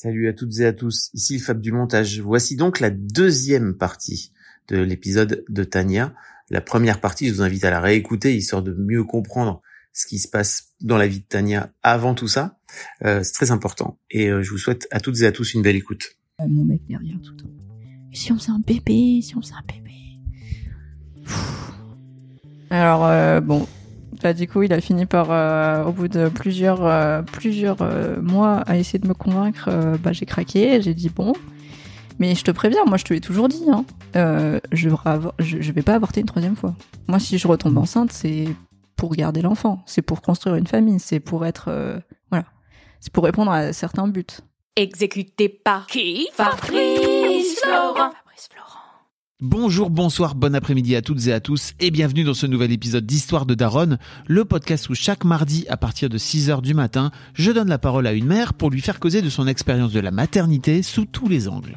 Salut à toutes et à tous, ici Fab du montage. Voici donc la deuxième partie de l'épisode de Tania. La première partie, je vous invite à la réécouter histoire de mieux comprendre ce qui se passe dans la vie de Tania avant tout ça. Euh, c'est très important et euh, je vous souhaite à toutes et à tous une belle écoute. Euh, mon mec derrière tout le temps. Si on faisait un bébé, si on faisait un bébé. Alors euh, bon, bah, du coup, il a fini par, euh, au bout de plusieurs, euh, plusieurs euh, mois, à essayer de me convaincre. euh, bah, j'ai craqué. J'ai dit bon, mais je te préviens, moi, je te l'ai toujours dit. Hein, euh, je, je, je vais pas avorter une troisième fois. Moi, si je retombe enceinte, c'est pour garder l'enfant, c'est pour construire une famille, c'est pour être, euh, voilà, c'est pour répondre à certains buts. Exécuté par qui? Fabrice Florent. Fabrice Florent. Bonjour, bonsoir, bon après-midi à toutes et à tous et bienvenue dans ce nouvel épisode d'Histoire de Daronne, le podcast où chaque mardi à partir de 6h du matin, je donne la parole à une mère pour lui faire causer de son expérience de la maternité sous tous les angles.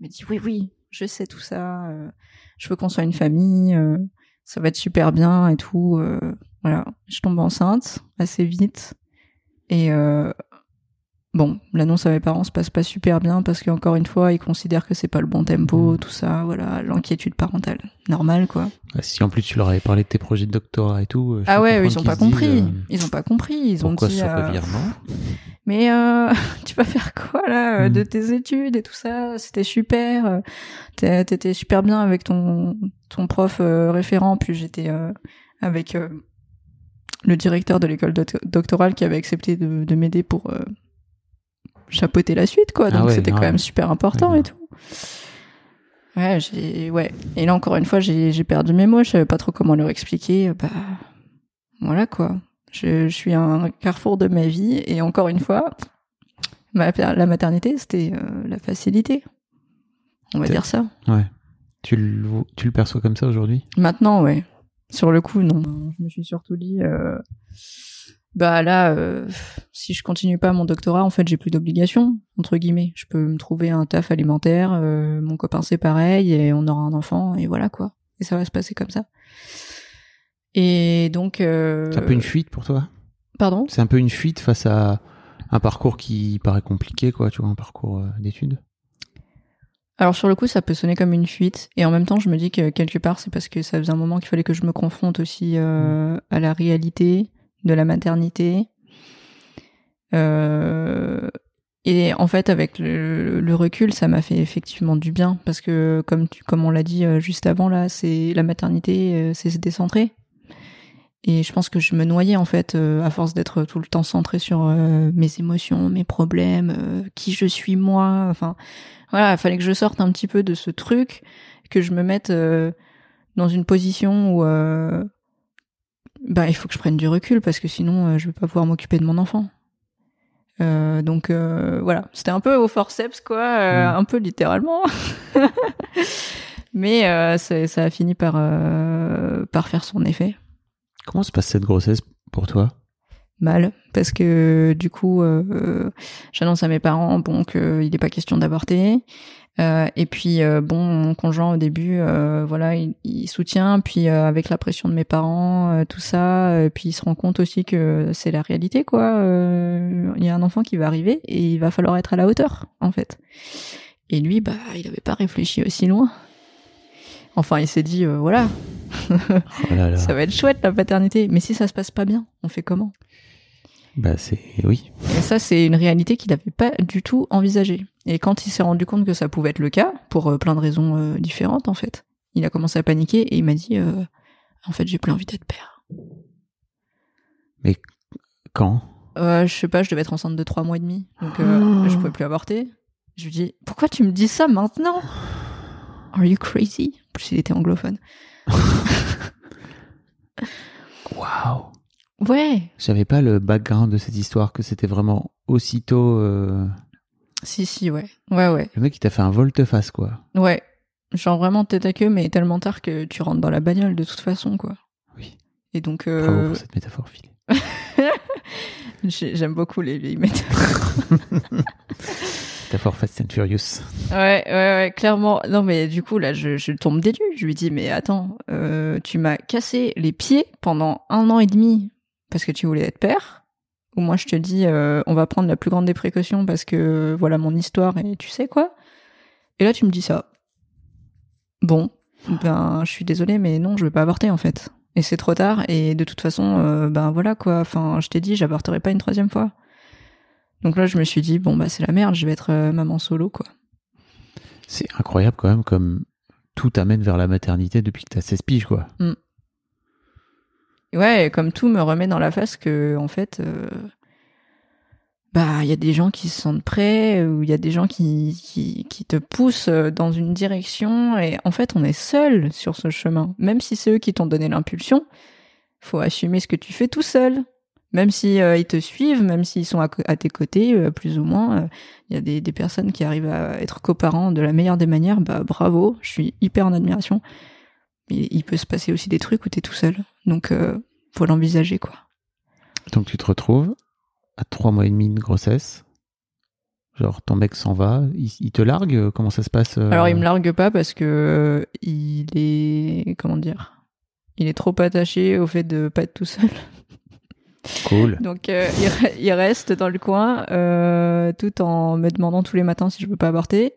M'a dit oui, oui, je sais tout ça. euh, je veux qu'on soit une famille. euh, ça va être super bien et tout. euh, voilà, je tombe enceinte assez vite. Et bon, l'annonce à mes parents se passe pas super bien parce qu'encore une fois, ils considèrent que c'est pas le bon tempo, Mhm. tout ça. Voilà, l'inquiétude parentale, normal quoi. Si en plus tu leur avais parlé de tes projets de doctorat et tout. je Ah ouais, comprendre ils ont pas disent, compris. euh, Ils ont pas compris. Ils ont dit. euh, Mais euh, tu vas faire quoi là euh, Mm. de tes études et tout ça? C'était super. euh, T'étais super bien avec ton ton prof euh, référent. Puis j'étais euh, avec euh, le directeur de l'école doc- doctorale qui avait accepté de, de m'aider pour euh, chapeauter la suite quoi. Ah Donc ouais, c'était quand même super important Ouais, et tout. Ouais, j'ai ouais. Et là encore une fois, j'ai j'ai perdu mes mots. Je savais pas trop comment leur expliquer. Bah voilà quoi. Je, je suis à un carrefour de ma vie et encore une fois, ma- la maternité, c'était euh, la facilité. On va T'es- dire ça. Ouais. Tu le, tu le perçois comme ça aujourd'hui? Maintenant, ouais. Sur le coup, non. Je me suis surtout dit, euh, bah là, euh, si je continue pas mon doctorat, en fait, j'ai plus d'obligations entre guillemets. Je peux me trouver un taf alimentaire. euh, mon copain c'est pareil et on aura un enfant et voilà quoi. Et ça va se passer comme ça. Et donc. Euh, C'est un peu une fuite pour toi? Pardon? C'est un peu une fuite face à un parcours qui paraît compliqué, quoi, tu vois, un parcours d'études? Alors sur le coup, ça peut sonner comme une fuite, et en même temps, je me dis que quelque part, c'est parce que ça faisait un moment qu'il fallait que je me confronte aussi euh, à la réalité de la maternité. Euh, et en fait, avec le, recul, ça m'a fait effectivement du bien, parce que comme comme on l'a dit euh, juste avant là, c'est la maternité, euh, c'est se décentrer. Et je pense que je me noyais en fait à force d'être tout le temps centré sur mes émotions, mes problèmes, qui je suis moi. Enfin, voilà, il fallait que je sorte un petit peu de ce truc, que je me mette dans une position où bah il faut que je prenne du recul parce que sinon euh, je vais pas pouvoir m'occuper de mon enfant. Euh, donc euh, voilà, c'était un peu au forceps quoi, euh, Mm. un peu littéralement. Mais ça a fini par par faire son effet. Comment se passe cette grossesse pour toi? Mal parce que du coup euh, j'annonce à mes parents bon qu'il n'est pas question d'avorter. Euh, et puis euh, bon mon conjoint au début euh, voilà il, il soutient puis euh, avec la pression de mes parents euh, tout ça euh, puis il se rend compte aussi que c'est la réalité quoi. Euh, il y a un enfant qui va arriver et il va falloir être à la hauteur en fait. Et lui bah il avait pas réfléchi aussi loin. Enfin il s'est dit euh, voilà. Oh là là. ça va être chouette la paternité. Mais si ça se passe pas bien on fait comment? Bah c'est oui. et ça, c'est une réalité qu'il n'avait pas du tout envisagée. Et quand il s'est rendu compte que ça pouvait être le cas, pour euh, plein de raisons euh, différentes, en fait, il a commencé à paniquer et il m'a dit, euh, en fait, j'ai plus envie d'être père. Quand? Euh, je sais pas, je devais être enceinte de trois mois et demi, donc euh, Oh. je pouvais plus avorter. Je lui dis, pourquoi tu me dis ça maintenant? Are you crazy? En plus, il était anglophone. Waouh. Ouais, J'avais pas le background de cette histoire que c'était vraiment aussitôt. euh, si, si, ouais. Ouais, ouais. Le mec il t'a fait un volte-face quoi. Ouais. Genre vraiment tête à queue, mais tellement tard que tu rentres dans la bagnole de toute façon, quoi. Oui. Et donc, euh, Bravo pour cette métaphore. J'ai- J'aime beaucoup les vieilles métaphores. Métaphore Fast and Furious. ouais, ouais, ouais, clairement. Non, mais du coup, là, je, je tombe nues. Je lui dis, mais attends, euh, tu m'as cassé les pieds pendant un an et demi parce que tu voulais être père. Ou moi, je te dis, euh, on va prendre la plus grande des précautions parce que voilà mon histoire et tu sais quoi. Et là, tu me dis ça. Bon, ben, je suis désolée, mais non, je veux pas avorter en fait. Et c'est trop tard. Et de toute façon, euh, ben voilà quoi. Enfin, je t'ai dit, j'avorterai pas une troisième fois. Donc là, je me suis dit, bon, bah, c'est la merde, je vais être euh, maman solo, quoi. C'est incroyable quand même comme tout t'amène vers la maternité depuis que t'as 16 piges quoi. Et Ouais, comme tout me remet dans la face que, en fait, euh, bah, il y a des gens qui se sentent prêts, ou il y a des gens qui, qui, te poussent euh, dans une direction, et en fait, on est seul sur ce chemin. Même si c'est eux qui t'ont donné l'impulsion, faut assumer ce que tu fais tout seul. Même si euh, ils te suivent, même s'ils sont à, tes côtés, plus ou moins, il y a des, des personnes qui arrivent à être coparents de la meilleure des manières, bah bravo, je suis hyper en admiration. Mais il peut se passer aussi des trucs où t'es tout seul. Donc, euh, faut l'envisager, quoi. Donc tu te retrouves à trois mois et demi de grossesse. Genre ton mec s'en va, il, il te largue, comment ça se passe euh, Alors, il me largue pas parce que euh, il est, comment dire, il est trop attaché au fait de pas être tout seul. Cool. Donc, euh, il, re- il reste dans le coin, euh, tout en me demandant tous les matins si je veux pas avorter.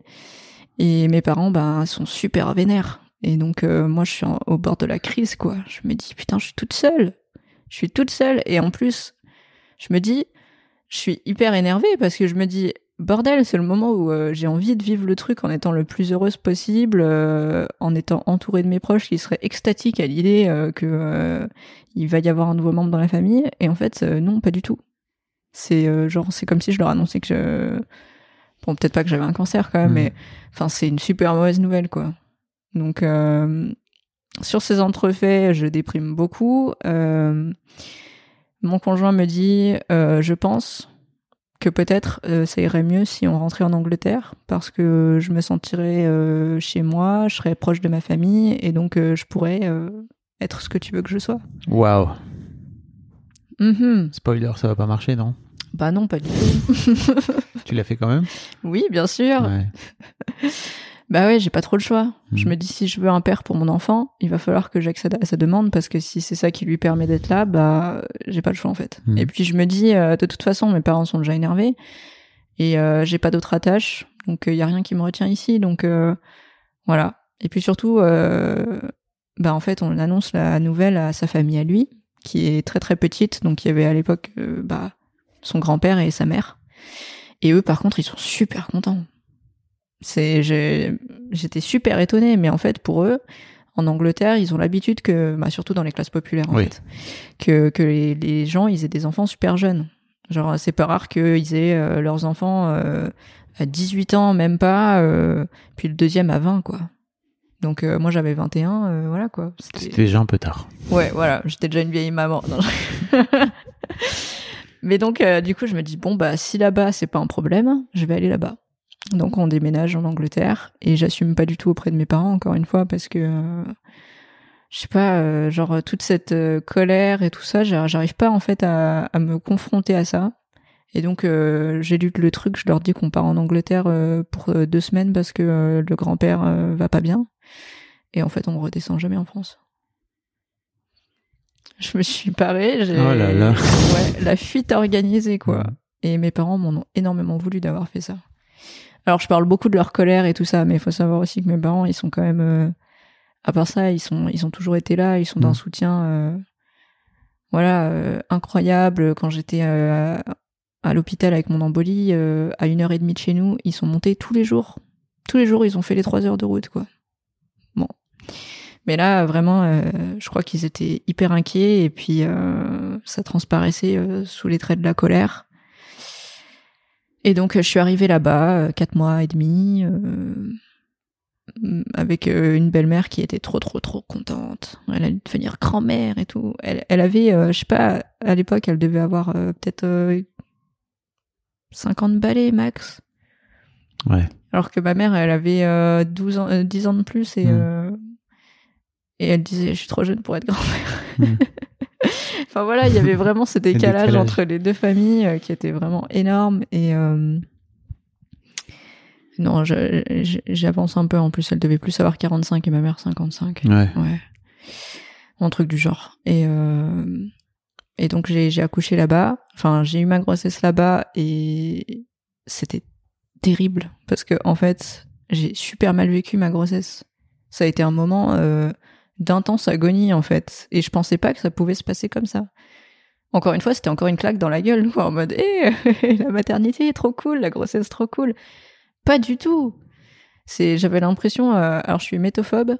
Et mes parents, ben, sont super vénères. Et donc, euh, moi, je suis en- au bord de la crise, quoi. Je me dis, putain, je suis toute seule. Je suis toute seule. Et en plus, je me dis, je suis hyper énervée parce que je me dis, bordel, c'est le moment où euh, j'ai envie de vivre le truc en étant le plus heureuse possible, euh, en étant entourée de mes proches qui seraient extatiques à l'idée euh, que il va y avoir un nouveau membre dans la famille. Et en fait, non, pas du tout. C'est genre, c'est comme si je leur annonçais que je... Bon, peut-être pas que j'avais un cancer quand même, Mhm. mais enfin, c'est une super mauvaise nouvelle, quoi. Donc, euh, sur ces entrefaits, je déprime beaucoup. Euh, mon conjoint me dit, euh, je pense que peut-être ça irait mieux si on rentrait en Angleterre parce que je me sentirais chez moi, je serais proche de ma famille et donc je pourrais être ce que tu veux que je sois. Waouh. Mhm. Spoiler, ça va pas marcher, non? Bah non, pas du tout. Tu l'as fait quand même? Oui, bien sûr. Ouais. Bah ouais, j'ai pas trop le choix. Je Mhm. me dis si je veux un père pour mon enfant, il va falloir que j'accède à sa demande parce que si c'est ça qui lui permet d'être là, bah j'ai pas le choix en fait. Mhm. Et puis je me dis euh, de toute façon mes parents sont déjà énervés et euh, j'ai pas d'autres attaches, donc il y a rien qui me retient ici, donc euh, voilà. Et puis surtout, euh, bah en fait on annonce la nouvelle à sa famille à lui, qui est très très petite, donc il y avait à l'époque euh, bah son grand-père et sa mère. Et eux par contre ils sont super contents. C'est, j'étais super étonnée, mais en fait, pour eux, en Angleterre, ils ont l'habitude que, bah, surtout dans les classes populaires, en Oui. fait, que, que les, les gens, ils aient des enfants super jeunes. Genre, c'est pas rare qu'ils aient euh, leurs enfants euh, à 18 ans, même pas, euh, puis le deuxième à 20, quoi. Donc, moi, j'avais 21, euh, voilà, quoi. C'était- C'était déjà un peu tard. Ouais, voilà, j'étais déjà une vieille maman. Non, je- Mais donc, euh, du coup, je me dis, bon, bah, si là-bas, c'est pas un problème, je vais aller là-bas. Donc, on déménage en Angleterre et j'assume pas du tout auprès de mes parents, encore une fois, parce que euh, je sais pas, euh, genre toute cette euh, colère et tout ça, j'a- j'arrive pas en fait à, à me confronter à ça. Et donc j'ai lu le truc, je leur dis qu'on part en Angleterre pour deux semaines parce que le grand-père euh, va pas bien. Et en fait, on redescend jamais en France. Je me suis parée, j'ai Oh là là. Ouais, la fuite organisée quoi. Et mes parents m'en ont énormément voulu d'avoir fait ça. Alors je parle beaucoup de leur colère et tout ça, mais il faut savoir aussi que mes parents, ils sont quand même, euh, à part ça, ils sont, ils ont toujours été là, ils sont d'un Mm. soutien, euh, voilà, euh, incroyable. Quand j'étais euh, à l'hôpital avec mon embolie, euh, à une heure et demie de chez nous, ils sont montés tous les jours. Tous les jours, ils ont fait les trois heures de route, quoi. Bon. Mais là, vraiment, euh, je crois qu'ils étaient hyper inquiets et puis euh, ça transparaissait euh, sous les traits de la colère. Et donc, euh, je suis arrivée là-bas, euh, quatre mois et demi, euh, avec euh, une belle-mère qui était trop, trop, trop contente. Elle allait devenir grand-mère et tout. Elle, elle avait, euh, je sais pas, à l'époque, elle devait avoir euh, peut-être euh, 50 balais max. Ouais. Alors que ma mère, elle avait euh, 12 ans, euh, 10 ans de plus et, Mm. Et elle disait Je suis trop jeune pour être grand-mère. Mm. enfin voilà, il y avait vraiment ce décalage, décalage. entre les deux familles euh, qui était vraiment énorme. Et euh, non, j'avance un peu. En plus, elle devait plus avoir 45 et ma mère 55. Ouais. Ouais. Un truc du genre. Et, euh, et donc, j'ai j'ai accouché là-bas. Enfin, j'ai eu ma grossesse là-bas et c'était terrible parce que, en fait, j'ai super mal vécu ma grossesse. Ça a été un moment euh, d'intense agonie, en fait. Et je pensais pas que ça pouvait se passer comme ça. Encore une fois, c'était encore une claque dans la gueule, quoi, en mode, eh, la maternité est trop cool, la grossesse trop cool. Pas du tout. C'est, j'avais l'impression, euh, alors je suis métophobe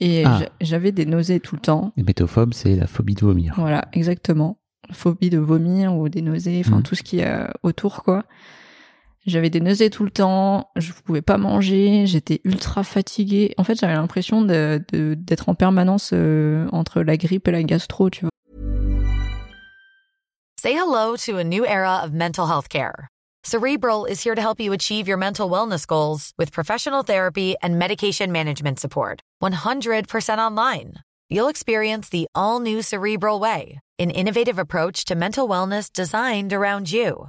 et Ah. j'a- j'avais des nausées tout le temps. Les métophobe, c'est la phobie de vomir. Voilà, exactement. Phobie de vomir ou des nausées, enfin Mhm. tout ce qui est euh, autour, quoi. J'avais des nausées tout le temps, je pouvais pas manger, j'étais ultra fatiguée. En fait, j'avais l'impression d'être en permanence euh, entre la grippe et la gastro, tu vois. Say hello to a new era of mental health care. Cerebral is here to help you achieve your mental wellness goals with professional therapy and medication management support. 100% online. You'll experience the all new Cerebral Way, an innovative approach to mental wellness designed around you.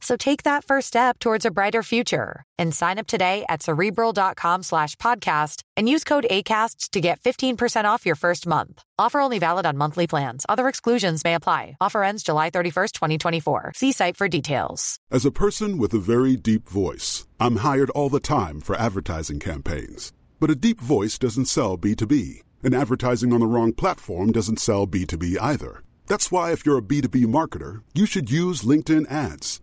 So take that first step towards a brighter future and sign up today at cerebral.com slash podcast and use code ACAST to get 15% off your first month. Offer only valid on monthly plans. Other exclusions may apply. Offer ends July 31st, 2024. See site for details. As a person with a very deep voice, I'm hired all the time for advertising campaigns. But a deep voice doesn't sell B2B, and advertising on the wrong platform doesn't sell B2B either. That's why, if you're a B2B marketer, you should use LinkedIn ads.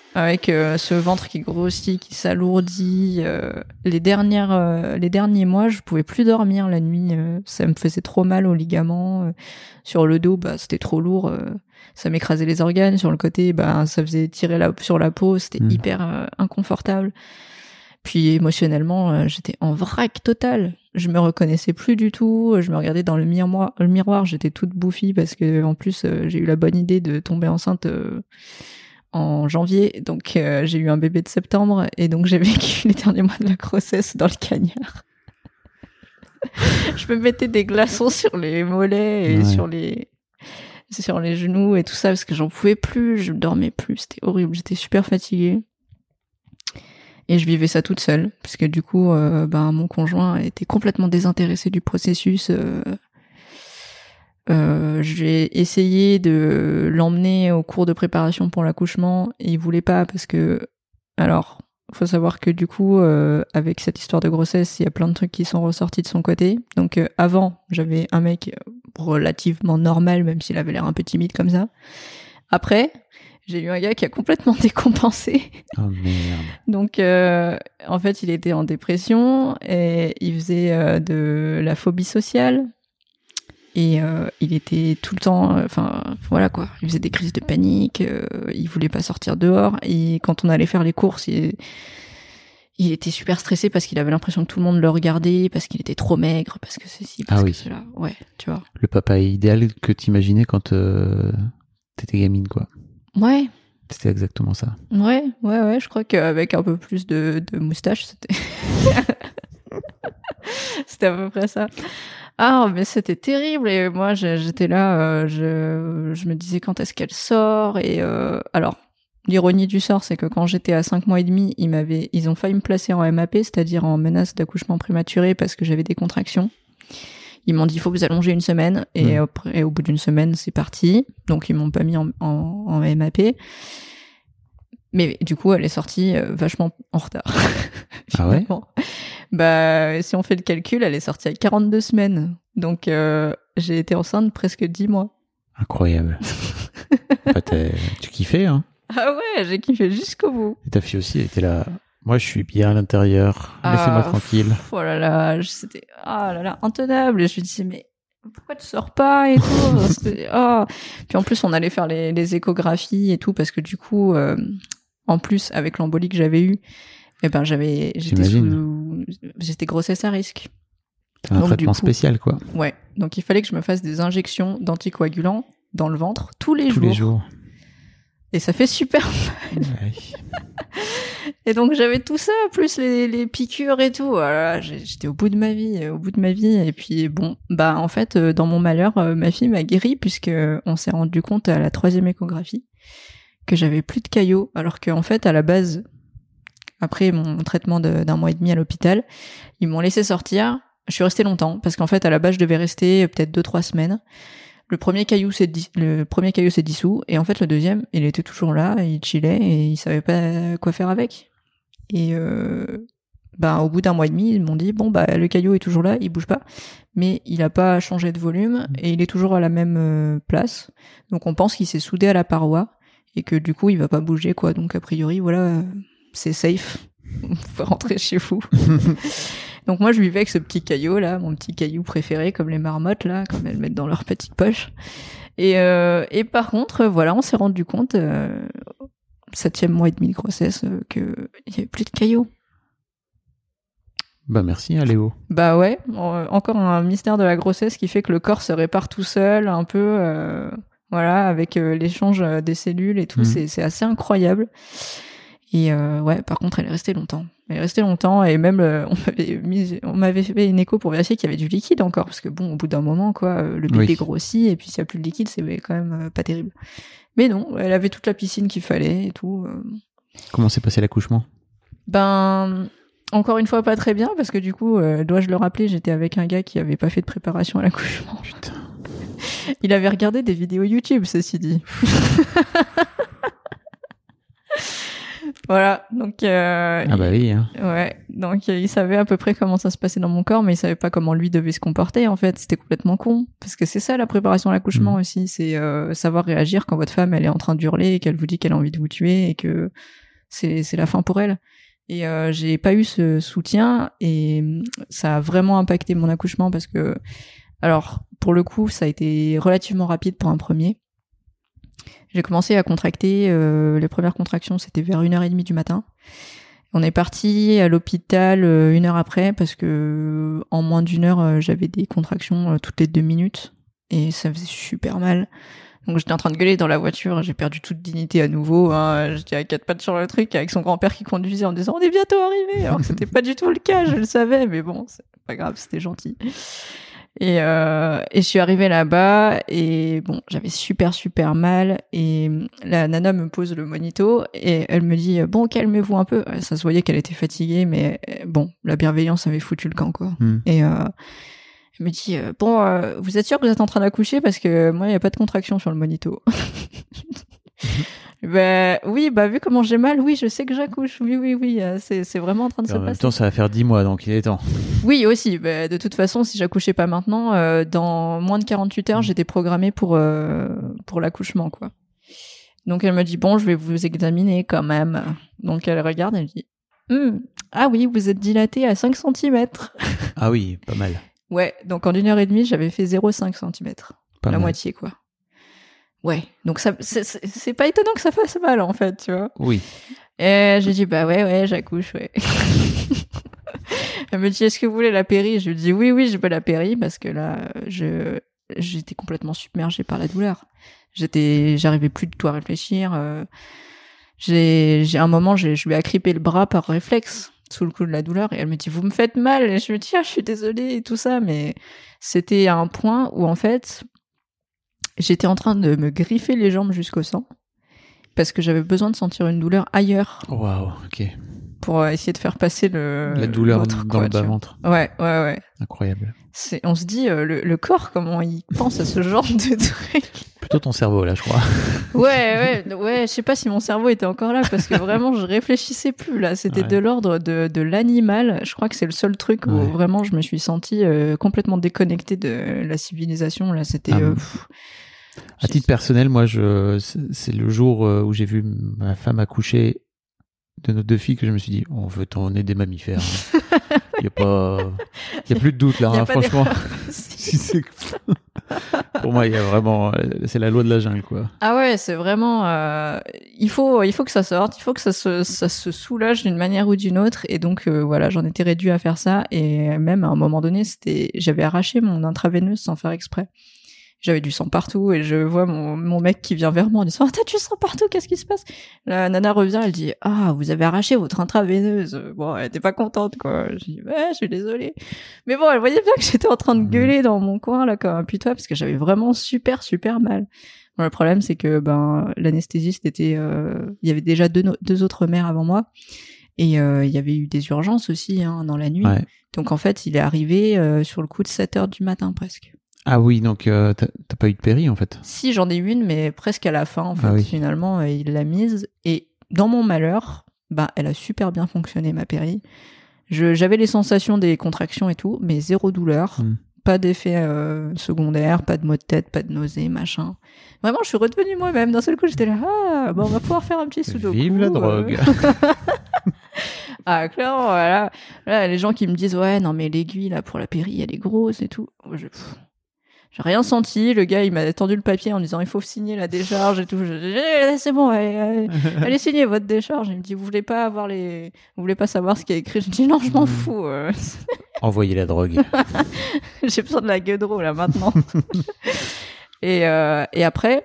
avec euh, ce ventre qui grossit, qui s'alourdit. euh, les dernières, euh, les derniers mois, je pouvais plus dormir la nuit. euh, ça me faisait trop mal aux ligaments. euh, sur le dos, bah c'était trop lourd. euh, ça m'écrasait les organes. Sur le côté, bah ça faisait tirer la, sur la peau. C'était Mm. hyper euh, inconfortable. Puis émotionnellement, euh, j'étais en vrac total. Je me reconnaissais plus du tout. Je me regardais dans le miroir. Le miroir, j'étais toute bouffie parce que en plus, euh, j'ai eu la bonne idée de tomber enceinte. En janvier, donc euh, j'ai eu un bébé de septembre et donc j'ai vécu les derniers mois de la grossesse dans le cagnard. je me mettais des glaçons sur les mollets et Ouais. sur les sur les genoux et tout ça parce que j'en pouvais plus, je dormais plus, c'était horrible, j'étais super fatiguée. Et je vivais ça toute seule, parce que du coup, euh, ben, mon conjoint était complètement désintéressé du processus. Euh, euh, j'ai essayé de l'emmener au cours de préparation pour l'accouchement et il voulait pas parce que, alors, faut savoir que du coup, euh, avec cette histoire de grossesse, il y a plein de trucs qui sont ressortis de son côté. Donc euh, avant, j'avais un mec relativement normal, même s'il avait l'air un peu timide comme ça. Après, j'ai eu un gars qui a complètement décompensé. Oh merde. Donc, euh, en fait, il était en dépression et il faisait euh, de la phobie sociale. Et euh, il était tout le temps, euh, enfin voilà quoi, il faisait des crises de panique, euh, il voulait pas sortir dehors. Et quand on allait faire les courses, il, il était super stressé parce qu'il avait l'impression que tout le monde le regardait, parce qu'il était trop maigre, parce que ceci, parce Ah que oui. cela. Ouais, tu vois. Le papa idéal que t'imaginais quand euh, t'étais gamine, quoi. Ouais, C'était exactement ça. Ouais, ouais, ouais, je crois qu'avec un peu plus de, de moustache, c'était. c'était à peu près ça. Ah, mais c'était terrible. Et moi, j'étais là, euh, je, je me disais quand est-ce qu'elle sort. Et euh, alors, l'ironie du sort, c'est que quand j'étais à 5 mois et demi, ils, m'avaient, ils ont failli me placer en MAP, c'est-à-dire en menace d'accouchement prématuré parce que j'avais des contractions. Ils m'ont dit, il faut vous allonger une semaine. Et, Mm. après, et au bout d'une semaine, c'est parti. Donc, ils m'ont pas mis en, en, en MAP. Mais du coup, elle est sortie euh, vachement en retard. Ah ouais. Bah, si on fait le calcul, elle est sortie à 42 semaines. Donc, euh, j'ai été enceinte presque 10 mois. Incroyable. Bah, tu kiffais, hein Ah ouais, j'ai kiffé jusqu'au bout. Et ta fille aussi, elle était là. Moi, je suis bien à l'intérieur. Laissez-moi Ah, tranquille. pff, Oh là là, c'était ah là là intenable. Et je lui disais mais pourquoi tu sors pas et tout. Oh. Puis en plus on allait faire les, les échographies et tout parce que du coup euh, en plus avec l'embolie que j'avais eue, eh ben j'avais j'étais sous j'étais grossesse à risque. Un Donc, traitement coup- spécial, quoi. Ouais, donc il fallait que je me fasse des injections d'anticoagulants dans le ventre tous les Tous jours. les jours. Et ça fait super Ouais. Et donc j'avais tout ça, plus les, les piqûres et tout. J'ai- j'étais au bout de ma vie, euh, au bout de ma vie. Et puis bon, bah en fait, euh, dans mon malheur, euh, ma fille m'a guéri puisque on s'est rendu compte à la troisième échographie j'avais plus de caillots, alors qu'en fait, à la base, après mon traitement d'un mois et demi à l'hôpital, ils m'ont laissé sortir. Je suis restée longtemps parce qu'en fait, à la base, je devais rester peut-être deux trois semaines. Le premier caillou s'est le premier caillou s'est dissous et en fait le deuxième il était toujours là il chillait et il savait pas quoi faire avec et euh, ben au bout d'un mois et demi ils m'ont dit bon bah le caillou est toujours là il bouge pas mais il a pas changé de volume et il est toujours à la même euh, place donc on pense qu'il s'est soudé à la paroi et que du coup il va pas bouger quoi donc a priori voilà c'est safe vous pouvez rentrer chez vous donc moi je vivais avec ce petit caillou là, mon petit caillou préféré comme les marmottes là, comme elles mettent dans leur petite poche. Et, euh, et par contre, euh, voilà, on s'est rendu compte, euh, septième mois et demi de grossesse, euh, que il y avait plus de cailloux. Bah, merci, hein, Léo. Bah ouais, encore un mystère de la grossesse qui fait que le corps se répare tout seul, un peu, voilà, avec euh, l'échange euh, des cellules et tout, Mhm. c'est assez incroyable. Et euh, ouais, par contre, elle est restée longtemps. Elle est restée longtemps et même euh, on m'avait fait une écho pour vérifier qu'il y avait du liquide encore, parce que bon, au bout d'un moment, quoi, le bébé Oui. grossit et puis s'il y a plus de liquide, c'est quand même pas terrible. Mais non, elle avait toute la piscine qu'il fallait et tout. Comment s'est passé l'accouchement? Ben, encore une fois, pas très bien, parce que du coup, euh, dois-je le rappeler, j'étais avec un gars qui avait pas fait de préparation à l'accouchement. Putain. Il avait regardé des vidéos YouTube, ceci dit. voilà, donc euh, Ah bah oui, hein. ouais, donc euh, il savait à peu près comment ça se passait dans mon corps, mais il savait pas comment lui devait se comporter. En fait, c'était complètement con, parce que c'est ça la préparation à l'accouchement Mhm. aussi, c'est euh, savoir réagir quand votre femme elle est en train d'hurler et qu'elle vous dit qu'elle a envie de vous tuer et que c'est c'est la fin pour elle. Et euh, j'ai pas eu ce soutien et hum, ça a vraiment impacté mon accouchement parce que, alors pour le coup, ça a été relativement rapide pour un premier. J'ai commencé à contracter, euh, les premières contractions c'était vers une heure et demie du matin. On est parti à l'hôpital euh, une heure après parce que euh, en moins d'une heure j'avais des contractions toutes les deux minutes et ça faisait super mal. Donc j'étais en train de gueuler dans la voiture, j'ai perdu toute dignité à nouveau. Hein. J'étais à quatre pattes sur le truc avec son grand-père qui conduisait en disant on est bientôt arrivé, alors que c'était pas du tout le cas, je le savais, mais bon, c'est pas grave, c'était gentil. Et, euh, et je suis arrivée là-bas et bon, j'avais super super mal et la nana me pose le monito et elle me dit bon calmez-vous un peu. Ça se voyait qu'elle était fatiguée, mais euh, bon, la bienveillance avait foutu le camp quoi. Hmm. Et euh, elle me dit euh, bon, euh, vous êtes sûr que vous êtes en train d'accoucher? Parce que moi il y a pas de contraction sur le monito. Ben oui, bah vu comment j'ai mal, oui, je sais que j'accouche. Oui, oui, oui, euh, c'est c'est vraiment en train de Et se en même passer. temps, ça va faire 10 mois, donc il est temps. Oui, aussi. Bah, de toute façon, si j'accouchais pas maintenant, euh, dans moins de 48 Mm. heures, j'étais programmée pour euh, pour l'accouchement, quoi. Donc elle me dit bon, je vais vous examiner quand même. Donc elle regarde, elle dit Hum, ah oui, vous êtes dilatée à 5 cm. Ah oui, pas mal. Ouais, donc en une heure et demie, j'avais fait 0,5 cm, Pas la mal. moitié, quoi. Ouais, donc ça, c'est- pas étonnant que ça fasse mal en fait, tu vois. Oui. Et j'ai dit, bah ouais, ouais, j'accouche, ouais. Elle me dit, est-ce que vous voulez la péri? Je lui dis, oui, oui, je veux la péri parce que là, je, j'étais complètement submergée par la douleur. J'étais, j'arrivais plus du tout à réfléchir. euh, j'ai, j'ai un moment, j'ai, je lui ai agrippé le bras par réflexe sous le coup de la douleur et elle me dit, vous me faites mal. Et je me dis, ah, je suis désolée et tout ça, mais c'était à un point où en fait, j'étais en train de me griffer les jambes jusqu'au sang parce que j'avais besoin de sentir une douleur ailleurs Waouh, ok. pour euh, essayer de faire passer le La douleur dans quoi, le tu vois. bas-ventre. Ouais, ouais, ouais. Incroyable. C'est, on se dit euh, le, le corps comment il pense à ce genre de truc. Plutôt ton cerveau, là, je crois. Ouais, ouais, ouais. Je sais pas si mon cerveau était encore là parce que vraiment je réfléchissais plus là. C'était Ouais. de l'ordre de, de l'animal. Je crois que c'est le seul truc où Ouais. vraiment je me suis sentie euh, complètement déconnectée de la civilisation. Là, c'était. Ah, euh, À titre personnel, moi, je, c'est le jour euh, où j'ai vu ma femme accoucher de nos deux filles que je me suis dit, on veut est des mammifères. hein. Il y a pas, il y a plus de doute là, hein, franchement. Si Pour moi, il y a vraiment, c'est la loi de la jungle, quoi. Ah ouais, c'est vraiment. euh, il faut, il faut que ça sorte, il faut que ça se, ça se soulage d'une manière ou d'une autre. Et donc euh, voilà, j'en étais réduit à faire ça. Et même à un moment donné, c'était, j'avais arraché mon intraveineuse sans faire exprès. J'avais du sang partout et je vois mon, mon mec qui vient vers moi en disant ah t'as du sang partout qu'est-ce qui se passe? La nana revient elle dit ah vous avez arraché votre intraveineuse bon elle était pas contente quoi je dis ouais je suis désolée mais bon elle voyait bien que j'étais en train de Mhm. gueuler dans mon coin là comme un putois parce que j'avais vraiment super super mal Bon, le problème, c'est que ben l'anesthésiste était, euh, il y avait déjà deux, no- deux autres mères avant moi, et euh, il y avait eu des urgences aussi hein, dans la nuit. Ouais. Donc en fait, il est arrivé euh, sur le coup de 7 heures du matin presque. Ah oui, donc euh, t'as pas eu de péri en fait. Si j'en ai eu une, mais presque à la fin en fait. Ah oui. Finalement, euh, il l'a mise et dans mon malheur, ben elle a super bien fonctionné ma péri. J'avais les sensations des contractions et tout, mais zéro douleur. Hmm. Pas d'effet euh, secondaire, pas de maux de tête, pas de nausées, machin. Vraiment, je suis redevenue moi-même. D'un seul coup, j'étais là, ah, bon, on va pouvoir faire un petit sudoku. Vive la euh. drogue. Ah, clairement, voilà. Là, les gens qui me disent, ouais, non, mais l'aiguille, là, pour la péri, elle est grosse et tout. Je- J'ai rien senti. Le gars, il m'a tendu le papier en disant, il faut signer la décharge et tout. Je- C'est bon, allez, allez, allez signer votre décharge. Il me dit, vous voulez pas avoir les, vous voulez pas savoir ce qui est écrit? Je dis, non, je m'en Mhm. fous. Envoyez la drogue. J'ai besoin de la gueudreau, là, maintenant. et, euh, et après,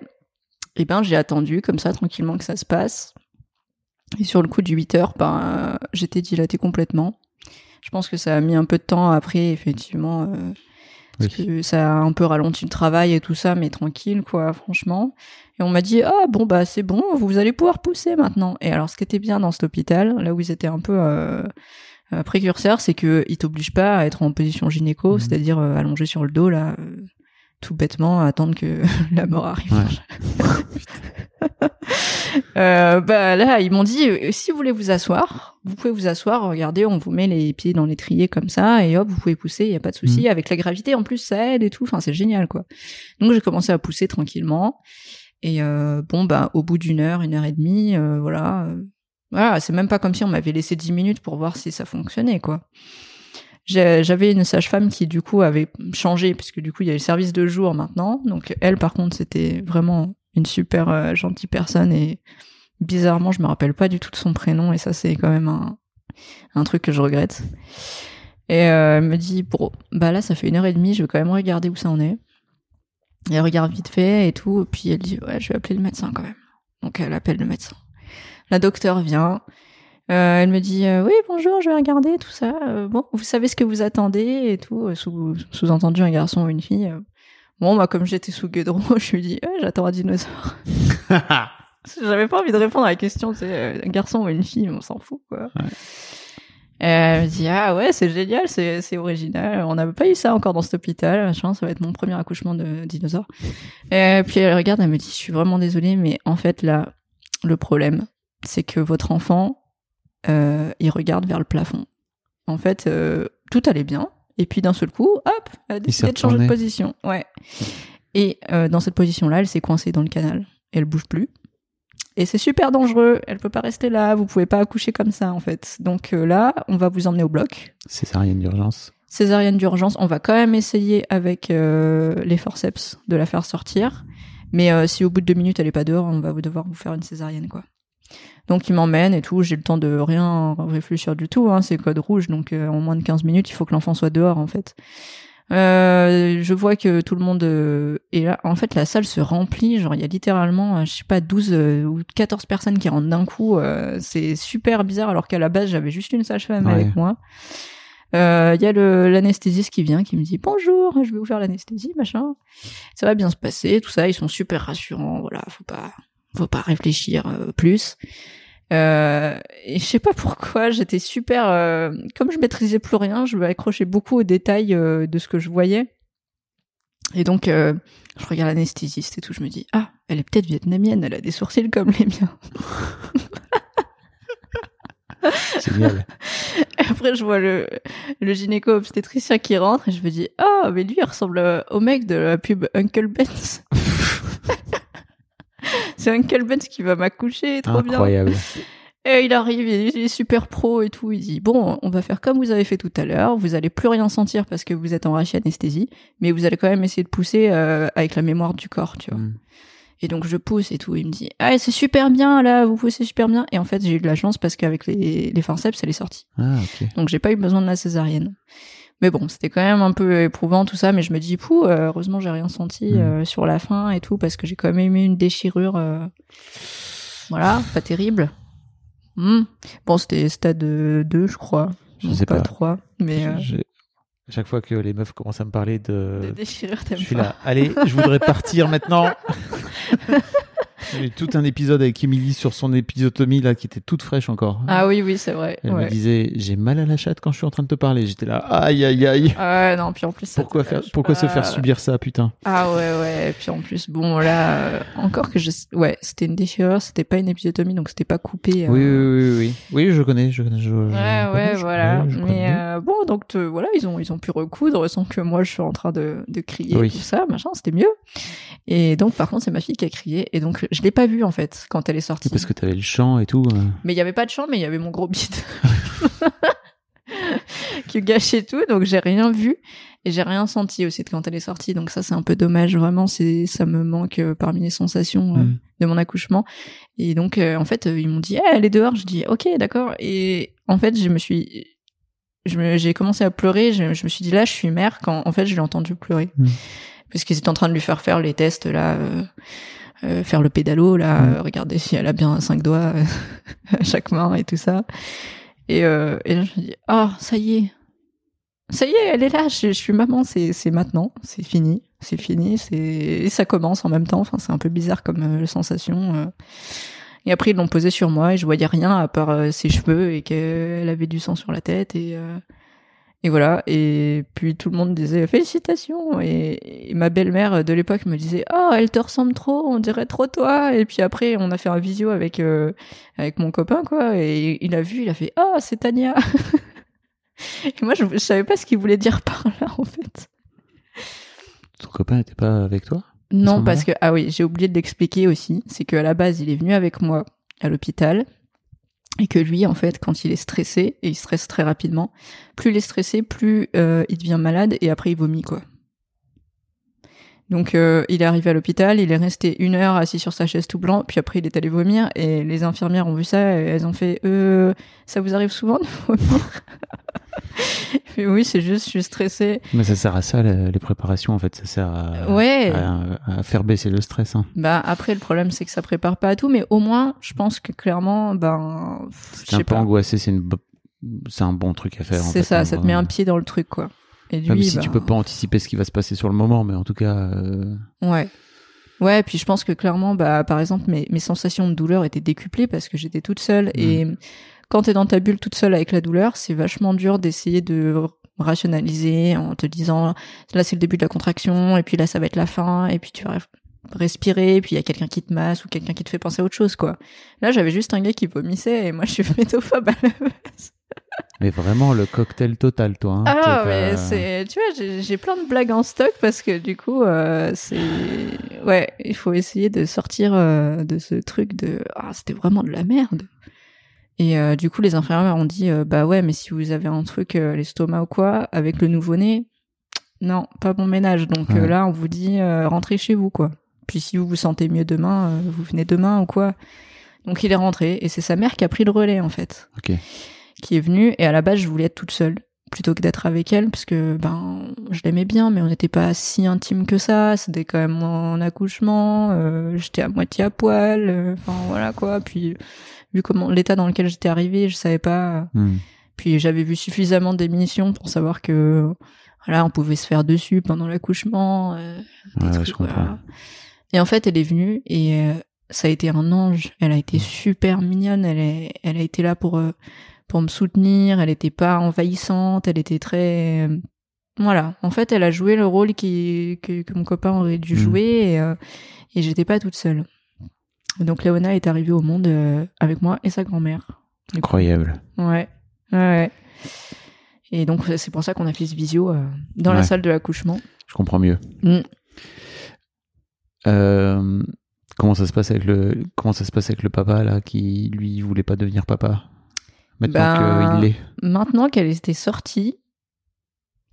eh ben, j'ai attendu, comme ça, tranquillement, que ça se passe. Et sur le coup de 8 heures, ben, euh, j'étais dilatée complètement. Je pense que ça a mis un peu de temps après, effectivement, euh, parce Oui. que ça a un peu ralenti le travail et tout ça, mais tranquille, quoi, franchement. Et on m'a dit, ah bon, bah c'est bon, vous allez pouvoir pousser maintenant. Et alors, ce qui était bien dans cet hôpital, là où ils étaient un peu euh, euh, précurseurs, c'est que ils t'obligent pas à être en position gynéco, Mhm. c'est-à-dire euh, allongé sur le dos, là, euh, tout bêtement, à attendre que la mort arrive. Euh, bah là, ils m'ont dit euh, si vous voulez vous asseoir, vous pouvez vous asseoir. Regardez, on vous met les pieds dans l'étrier comme ça et hop, vous pouvez pousser. Il y a pas de souci. Avec la gravité, en plus, ça aide et tout. Enfin, c'est génial, quoi. Donc j'ai commencé à pousser tranquillement. Et euh, bon, bah au bout d'une heure, une heure et demie, euh, voilà, voilà, c'est même pas comme si on m'avait laissé dix minutes pour voir si ça fonctionnait, quoi. J'avais une sage-femme qui du coup avait changé parce que du coup il y a le service de jour maintenant. Donc elle par contre c'était vraiment une super euh, gentille personne et bizarrement je me rappelle pas du tout de son prénom et ça c'est quand même un, truc que je regrette. Et euh, elle me dit bon bah là ça fait une heure et demie je vais quand même regarder où ça en est. Elle regarde vite fait et tout et puis elle dit ouais je vais appeler le médecin quand même. Donc elle appelle le médecin. La docteure vient. Euh, elle me dit euh, oui bonjour, je vais regarder tout ça. Euh, bon, vous savez ce que vous attendez et tout. Sous, sous-entendu un garçon ou une fille. Bon, moi comme j'étais sous Guédron, je lui dis Eh, j'attends un dinosaure. J'avais pas envie de répondre à la question, c'est un garçon ou une fille, on s'en fout quoi. Ouais. Elle me dit ah ouais c'est génial, c'est original. On n'avait pas eu ça encore dans cet hôpital, machin. Ça va être mon premier accouchement de dinosaure. Et puis elle regarde, elle me dit je suis vraiment désolée, mais en fait là le problème c'est que votre enfant euh, il regarde vers le plafond. En fait euh, tout allait bien et puis d'un seul coup hop elle a décidé de changer de position. Ouais. Et euh, dans cette position là elle s'est coincée dans le canal. Elle bouge plus. Et c'est super dangereux. Elle peut pas rester là. Vous pouvez pas accoucher comme ça, en fait. Donc là, on va vous emmener au bloc. Césarienne d'urgence. Césarienne d'urgence. On va quand même essayer avec les forceps de la faire sortir. Mais si au bout de deux minutes elle est pas dehors, on va devoir vous faire une césarienne, quoi. Donc il m'emmène et tout. J'ai le temps de rien réfléchir du tout. Hein. C'est code rouge, donc euh, en moins de 15 minutes, il faut que l'enfant soit dehors, en fait. Euh, je vois que tout le monde euh, est là. En fait, la salle se remplit. Genre, il y a littéralement, je sais pas, 12 euh, ou 14 personnes qui rentrent d'un coup. C'est super bizarre, alors qu'à la base, j'avais juste une sage-femme Ouais. avec moi. Euh, Il y a l'anesthésiste qui vient, qui me dit bonjour, je vais vous faire l'anesthésie, machin. Ça va bien se passer, tout ça. Ils sont super rassurants. Voilà, faut pas, faut pas réfléchir euh, plus. Euh, et je sais pas pourquoi, j'étais super. euh, comme je maîtrisais plus rien, je me accrochais beaucoup aux détails euh, de ce que je voyais. Et donc, je regarde l'anesthésiste et tout, je me dis ah, elle est peut-être vietnamienne, elle a des sourcils comme les miens. Génial. Et après, je vois le, le gynéco-obstétricien qui rentre et je me dis ah, mais lui, il ressemble au mec de la pub Uncle Ben's. C'est Uncle Ben's qui va m'accoucher, trop bien. Incroyable. Et il arrive, il est super pro et tout. Il dit bon, on va faire comme vous avez fait tout à l'heure. Vous allez plus rien sentir parce que vous êtes en rachi-anesthésie, mais vous allez quand même essayer de pousser euh, avec la mémoire du corps, tu vois. Mm. Et donc je pousse et tout. Il me dit ah c'est super bien là, vous poussez super bien. Et en fait j'ai eu de la chance parce qu'avec les, les forceps elle est sortie. Ah, ok. Donc j'ai pas eu besoin de la césarienne. Mais bon, c'était quand même un peu éprouvant tout ça, mais je me dis, pouh, euh, heureusement j'ai rien senti Mm. euh, sur la fin et tout, parce que j'ai quand même eu une déchirure. euh, Voilà, pas terrible. Hmm. Bon, c'était stade 2, je crois. Je sais pas. 3, mais euh, Je- À chaque fois que les meufs commencent à me parler de. des déchirures, Je t'aimes suis pas. là. Allez, je voudrais partir maintenant. J'ai eu tout un épisode avec Émilie sur son épisotomie là qui était toute fraîche encore. Ah oui, oui, c'est vrai. Elle me disait j'ai mal à la chatte quand je suis en train de te parler. J'étais là aïe aïe aïe. Ah ouais, non, puis en plus, ça Pourquoi faire pourquoi se faire subir ça putain? Ah ouais, ouais. Et puis en plus, bon, là, euh, encore que je. Ouais, c'était une déchirure, c'était pas une épisiotomie, donc c'était pas coupé. euh, Oui, oui oui oui oui je connais je connais je, je Ouais, connais, ouais, je voilà. connais, je Mais euh, bon, donc te- voilà, ils ont ils ont pu recoudre sans que moi je suis en train de, de crier Oui. tout ça, machin, c'était mieux. Et donc par contre, c'est ma fille qui a crié et donc je l'ai pas vue en fait quand elle est sortie. parce que t'avais le chant et tout. euh. Mais il y avait pas de chant, mais il y avait mon gros bide qui gâchait tout, donc j'ai rien vu et j'ai rien senti aussi de quand elle est sortie. Donc ça c'est un peu dommage, vraiment, c'est ça me manque euh, parmi les sensations euh, Mm. de mon accouchement. Et donc euh, en fait ils m'ont dit, Eh, elle est dehors. Je dis ok, d'accord. Et en fait je me suis j'ai commencé à pleurer. Je, je me suis dit là, je suis mère quand en fait je l'ai entendu pleurer Mm. parce qu'ils étaient en train de lui faire faire les tests là, euh, faire le pédalo là, Mm. euh, regarder si elle a bien cinq doigts euh, à chaque main et tout ça. Et, euh, et là je me dis ah ça y est, ça y est, elle est là. Je, je suis maman, c'est c'est maintenant, c'est fini, c'est fini, c'est et ça commence en même temps. Enfin c'est un peu bizarre comme euh, sensation. euh. Et après ils l'ont posé sur moi et je voyais rien à part ses cheveux et qu'elle avait du sang sur la tête et euh, et voilà. Et puis tout le monde disait félicitations. Et, et ma belle-mère de l'époque me disait oh elle te ressemble trop, on dirait trop toi. Et puis après on a fait un visio avec euh, avec mon copain quoi. Et il a vu, il a fait oh c'est Tania. et moi je, je savais pas ce qu'il voulait dire par là en fait. Ton copain était pas avec toi? Non, parce que, ah oui, j'ai oublié de l'expliquer aussi. C'est qu'à la base, il est venu avec moi à l'hôpital. Et que lui, en fait, quand il est stressé, et il stresse très rapidement, plus il est stressé, plus euh, il devient malade et après il vomit, quoi. Donc euh, il est arrivé à l'hôpital, il est resté une heure assis sur sa chaise tout blanc, puis après il est allé vomir et les infirmières ont vu ça et elles ont fait euh, ça vous arrive souvent de vomir? Mais Oui, c'est juste je suis stressée. Mais ça sert à ça, les préparations, en fait. Ça sert à, Ouais. à, à faire baisser le stress. Hein. Bah après le problème c'est que ça prépare pas à tout, mais au moins je pense que clairement ben C'est un peu pas. angoissé, c'est une un bon truc à faire. C'est ça, hein, ça te met un pied dans le truc quoi. Et lui, Même si ben, tu peux pas anticiper ce qui va se passer sur le moment, mais en tout cas, euh, Ouais. Ouais, puis je pense que clairement, bah, par exemple, mes, mes sensations de douleur étaient décuplées parce que j'étais toute seule. Et quand t'es dans ta bulle toute seule avec la douleur, c'est vachement dur d'essayer de rationaliser en te disant, là, c'est le début de la contraction, et puis là, ça va être la fin, et puis tu vas respirer, et puis il y a quelqu'un qui te masse ou quelqu'un qui te fait penser à autre chose, quoi. Là, j'avais juste un gars qui vomissait, et moi, je suis métophobe à la base. Mais vraiment le cocktail total, toi. hein. Ah, pas- mais c'est, tu vois, j'ai- plein de blagues en stock parce que du coup, euh, c'est, ouais, il faut essayer de sortir euh, de ce truc de, ah, c'était vraiment de la merde. Et euh, du coup, les infirmières ont dit, bah ouais, mais si vous avez un truc, à l'estomac ou quoi, avec le nouveau-né, non, pas bon ménage. Donc Ouais. là, on vous dit, rentrez chez vous, quoi. Puis si vous vous sentez mieux demain, vous venez demain ou quoi. Donc il est rentré et c'est sa mère qui a pris le relais en fait Ok. Qui est venue et à la base je voulais être toute seule plutôt que d'être avec elle parce que ben je l'aimais bien mais on n'était pas si intime que ça c'était quand même mon accouchement euh, j'étais à moitié à poil euh, enfin voilà quoi puis vu comment l'état dans lequel j'étais arrivée je savais pas Hmm. puis j'avais vu suffisamment d'émissions pour savoir que voilà on pouvait se faire dessus pendant l'accouchement euh, Ouais, trucs, je comprends. voilà. et en fait elle est venue et euh, ça a été un ange elle a été super mignonne elle est elle a été là pour pour me soutenir elle était pas envahissante elle était très euh, voilà en fait elle a joué le rôle qui que, que mon copain aurait dû Mhm. jouer et, euh, et j'étais pas toute seule donc Léona est arrivée au monde euh, avec moi et sa grand-mère Incroyable. Ouais, ouais. Et donc c'est pour ça qu'on a fait ce visio euh, dans la salle de l'accouchement. Je comprends mieux. Mm. Euh, comment ça se passe avec le comment ça se passe avec le papa là qui lui voulait pas devenir papa? Maintenant Ben, qu'il l'est. Maintenant qu'elle était sortie,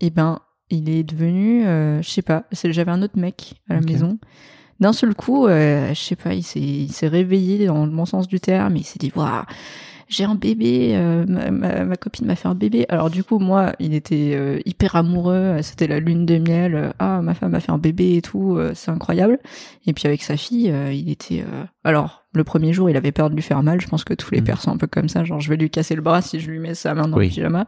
eh ben il est devenu, euh, je sais pas, c'est- j'avais un autre mec à la maison. D'un seul coup, euh, je sais pas, il s'est il s'est réveillé dans le bon sens du terme. Il s'est dit waouh. J'ai un bébé, euh, ma, ma- ma copine m'a fait un bébé. Alors du coup, moi, il était euh, hyper amoureux, c'était la lune de miel. euh, ah, ma femme a fait un bébé et tout, euh, c'est incroyable. Et puis avec sa fille, euh, il était... euh, Alors, le premier jour, il avait peur de lui faire mal. Je pense que tous les Mhm. pères sont un peu comme ça, genre je vais lui casser le bras si je lui mets sa main dans Oui. le pyjama.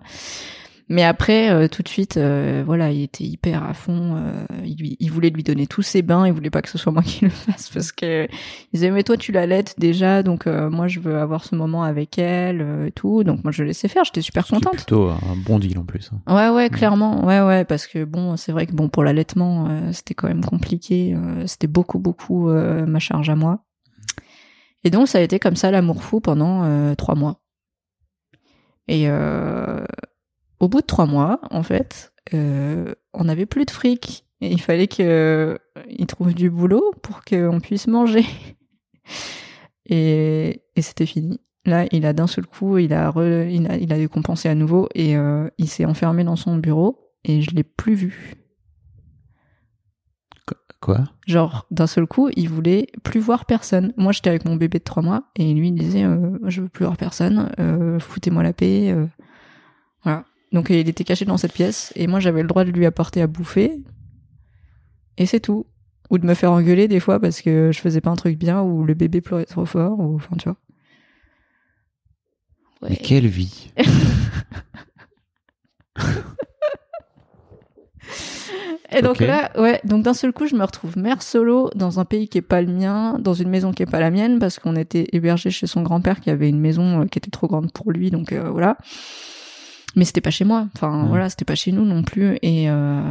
Mais après, euh, tout de suite, euh, voilà, il était hyper à fond. euh, il, lui- il voulait lui donner tous ses bains. Il voulait pas que ce soit moi qui le fasse parce que il disait mais toi tu l'allaites déjà, donc euh, moi je veux avoir ce moment avec elle euh, et tout. Donc moi je laissais faire. J'étais super contente. plutôt un bon deal en plus. hein. Ouais, ouais, clairement. Ouais, ouais, parce que bon, c'est vrai que bon, pour l'allaitement, euh, c'était quand même compliqué. euh, c'était beaucoup, beaucoup euh, ma charge à moi. Et donc, ça a été comme ça l'amour fou pendant euh, trois mois. Et euh, au bout de trois mois, en fait, euh, on n'avait plus de fric. Et il fallait qu'il trouve du boulot pour qu'on puisse manger. Et, et c'était fini. Là, il a d'un seul coup, il a, re- il a, il a à nouveau et euh, il s'est enfermé dans son bureau et je l'ai plus vu. Quoi? Genre, d'un seul coup, il voulait plus voir personne. Moi, j'étais avec mon bébé de trois mois et lui, il disait euh, Je veux plus voir personne, euh, foutez-moi la paix. Donc, il était caché dans cette pièce et moi, j'avais le droit de lui apporter à bouffer. Et c'est tout. Ou de me faire engueuler des fois parce que je faisais pas un truc bien ou le bébé pleurait trop fort ou enfin, tu vois. Mais quelle vie Et donc là, ouais, donc d'un seul coup, je me retrouve mère solo dans un pays qui est pas le mien, dans une maison qui est pas la mienne, parce qu'on était hébergé chez son grand-père qui avait une maison euh, qui était trop grande pour lui, donc euh, voilà. Mais c'était pas chez moi, enfin Ouais. voilà, c'était pas chez nous non plus, et euh,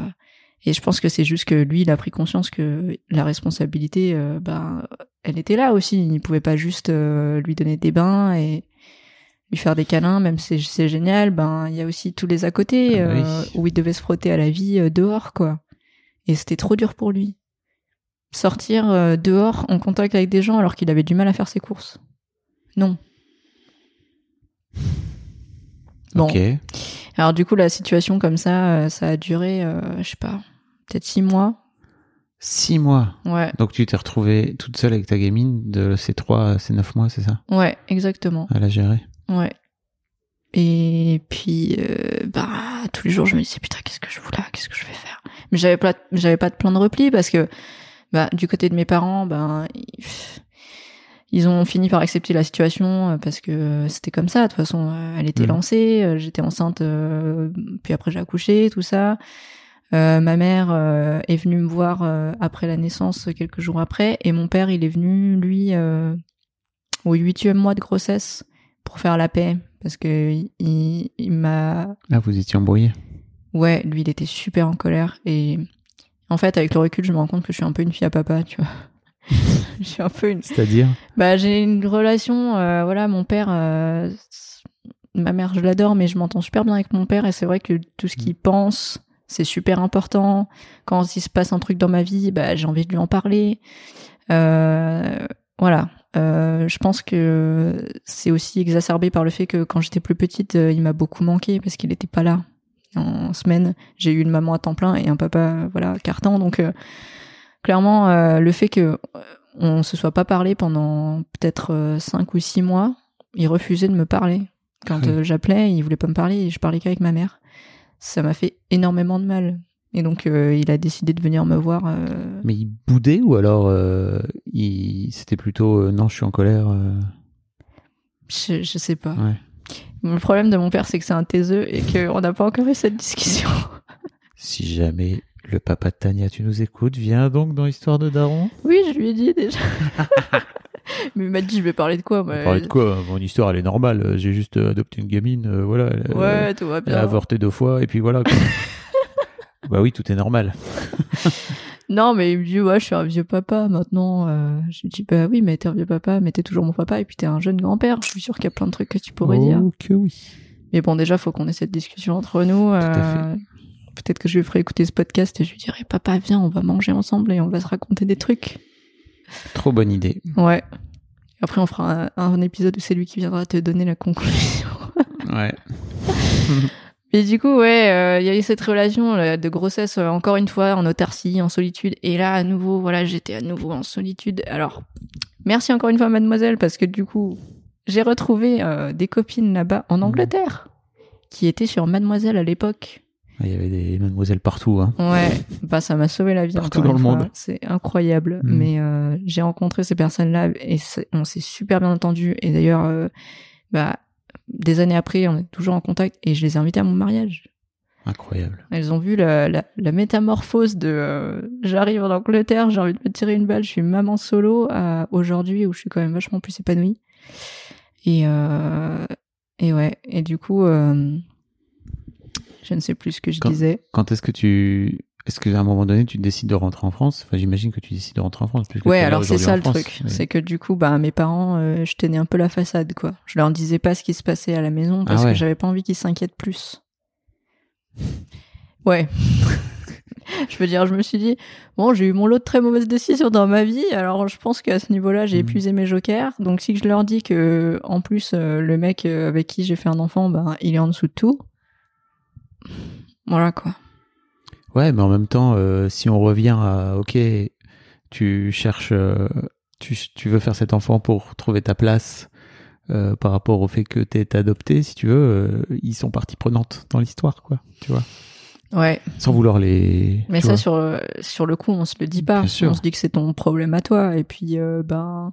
et je pense que c'est juste que lui, il a pris conscience que la responsabilité, euh, ben, elle était là aussi. Il pouvait pas juste euh, lui donner des bains et lui faire des câlins, même si c'est- génial. Ben, il y a aussi tous les à côté Ah bah oui. où il devait se frotter à la vie dehors, quoi. Et c'était trop dur pour lui. Sortir dehors en contact avec des gens alors qu'il avait du mal à faire ses courses. Non. Bon. Alors du coup, la situation comme ça, euh, ça a duré, euh, je sais pas, peut-être six mois. Six mois. Ouais, Donc tu t'es retrouvée toute seule avec ta gamine de ces trois, ces neuf mois, c'est ça? Ouais, exactement. À la gérer. Ouais. Et puis, euh, bah, tous les jours, je me disais, putain, qu'est-ce que je fous là Qu'est-ce que je vais faire? Mais j'avais pas, j'avais pas de plan de repli parce que, bah, du côté de mes parents, ben, ils ont fini par accepter la situation euh, parce que c'était comme ça. De toute façon, euh, elle était Mhm. lancée, euh, j'étais enceinte, puis après j'ai accouché, tout ça. Euh, ma mère euh, est venue me voir euh, après la naissance, quelques jours après, et mon père, il est venu, lui, au huitième mois de grossesse pour faire la paix parce que il, il m'a Ah, vous étiez embrouillés. ouais lui il était super en colère et en fait avec le recul je me rends compte que je suis un peu une fille à papa tu vois suis un peu une C'est-à-dire bah j'ai une relation euh, voilà mon père euh, ma mère je l'adore mais je m'entends super bien avec mon père et c'est vrai que tout ce qu'il pense c'est super important. Quand il se passe un truc dans ma vie bah j'ai envie de lui en parler. Euh, voilà. Euh, je pense que c'est aussi exacerbé par le fait que quand j'étais plus petite il m'a beaucoup manqué parce qu'il était pas là. En semaine j'ai eu une maman à temps plein et un papa voilà carton donc euh, clairement euh, le fait que euh, on se soit pas parlé pendant peut-être euh, cinq ou six mois il refusait de me parler quand Oui. euh, j'appelais il voulait pas me parler et je parlais qu'avec ma mère ça m'a fait énormément de mal et donc euh, il a décidé de venir me voir euh, Mais il boudait ou alors euh, il... c'était plutôt euh, non, je suis en colère. euh, je, je sais pas Ouais. le problème de mon père c'est que c'est un taiseux et qu'on n'a pas encore eu cette discussion Si jamais le papa de Tania, tu nous écoutes, viens donc dans Histoire de Daron. oui je lui ai dit déjà mais il m'a dit je vais parler de quoi moi parlait de quoi? Mon histoire, elle est normale. J'ai juste adopté une gamine, euh, voilà. elle- ouais tout va Elle a bien avorté deux fois et puis voilà. quoi. bah oui, tout est normal. Non, mais il me dit, ouais, je suis un vieux papa maintenant. Euh, je lui dis, bah oui, mais t'es un vieux papa, mais t'es toujours mon papa, et puis t'es un jeune grand-père. Je suis sûre qu'il y a plein de trucs que tu pourrais dire. Oh que oui. Mais bon, déjà, faut qu'on ait cette discussion entre nous. à euh, Peut-être que je lui ferai écouter ce podcast et je lui dirai, papa, viens, on va manger ensemble et on va se raconter des trucs. Trop bonne idée. Ouais. Après, on fera un, un épisode où c'est lui qui viendra te donner la conclusion. Ouais. Et du coup, ouais, euh, il y a eu cette relation là, de grossesse, euh, encore une fois, en autarcie, en solitude. Et là, à nouveau, voilà, j'étais à nouveau en solitude. Alors, merci encore une fois, mademoiselle, parce que du coup, j'ai retrouvé euh, des copines là-bas en Angleterre, qui étaient sur mademoiselle à l'époque. Il y avait des mademoiselles partout. Hein. Ouais, bah ça m'a sauvé la vie. Partout dans le fois. monde. C'est incroyable. Mm. Mais euh, j'ai rencontré ces personnes-là et on s'est super bien entendu. Et d'ailleurs, euh, bah, des années après, on est toujours en contact et je les ai invitées à mon mariage. Incroyable. Elles ont vu la, la, la métamorphose de euh, j'arrive en Angleterre, j'ai envie de me tirer une balle, je suis maman solo à aujourd'hui où je suis quand même vachement plus épanouie. Et, et ouais, et du coup, je ne sais plus ce que je Quand- disais. Quand est-ce que tu. Est-ce qu'à un moment donné, tu décides de rentrer en France? Enfin, j'imagine que tu décides de rentrer en France. puisque Ouais, t'es là alors c'est ça le France. truc. Mais- C'est que du coup, bah, mes parents, euh, je tenais un peu la façade, quoi. Je leur disais pas ce qui se passait à la maison parce Ah ouais. que j'avais pas envie qu'ils s'inquiètent plus. Ouais. je veux dire, je me suis dit, bon, j'ai eu mon lot de très mauvaises décisions dans ma vie, alors je pense qu'à ce niveau-là, j'ai Mhm. épuisé mes jokers. Donc si je leur dis que, en plus, euh, le mec euh, avec qui j'ai fait un enfant, ben, il est en dessous de tout. Voilà, quoi. Ouais, mais en même temps, euh, si on revient à OK, tu cherches, euh, tu, veux faire cet enfant pour trouver ta place euh, par rapport au fait que t'es adopté, si tu veux, ils sont partie prenante dans l'histoire, quoi. Tu vois, Ouais. sans vouloir les. Mais ça, sur, le- sur le coup, on se le dit pas. Bien sûr. On se dit que c'est ton problème à toi. Et puis, euh, ben,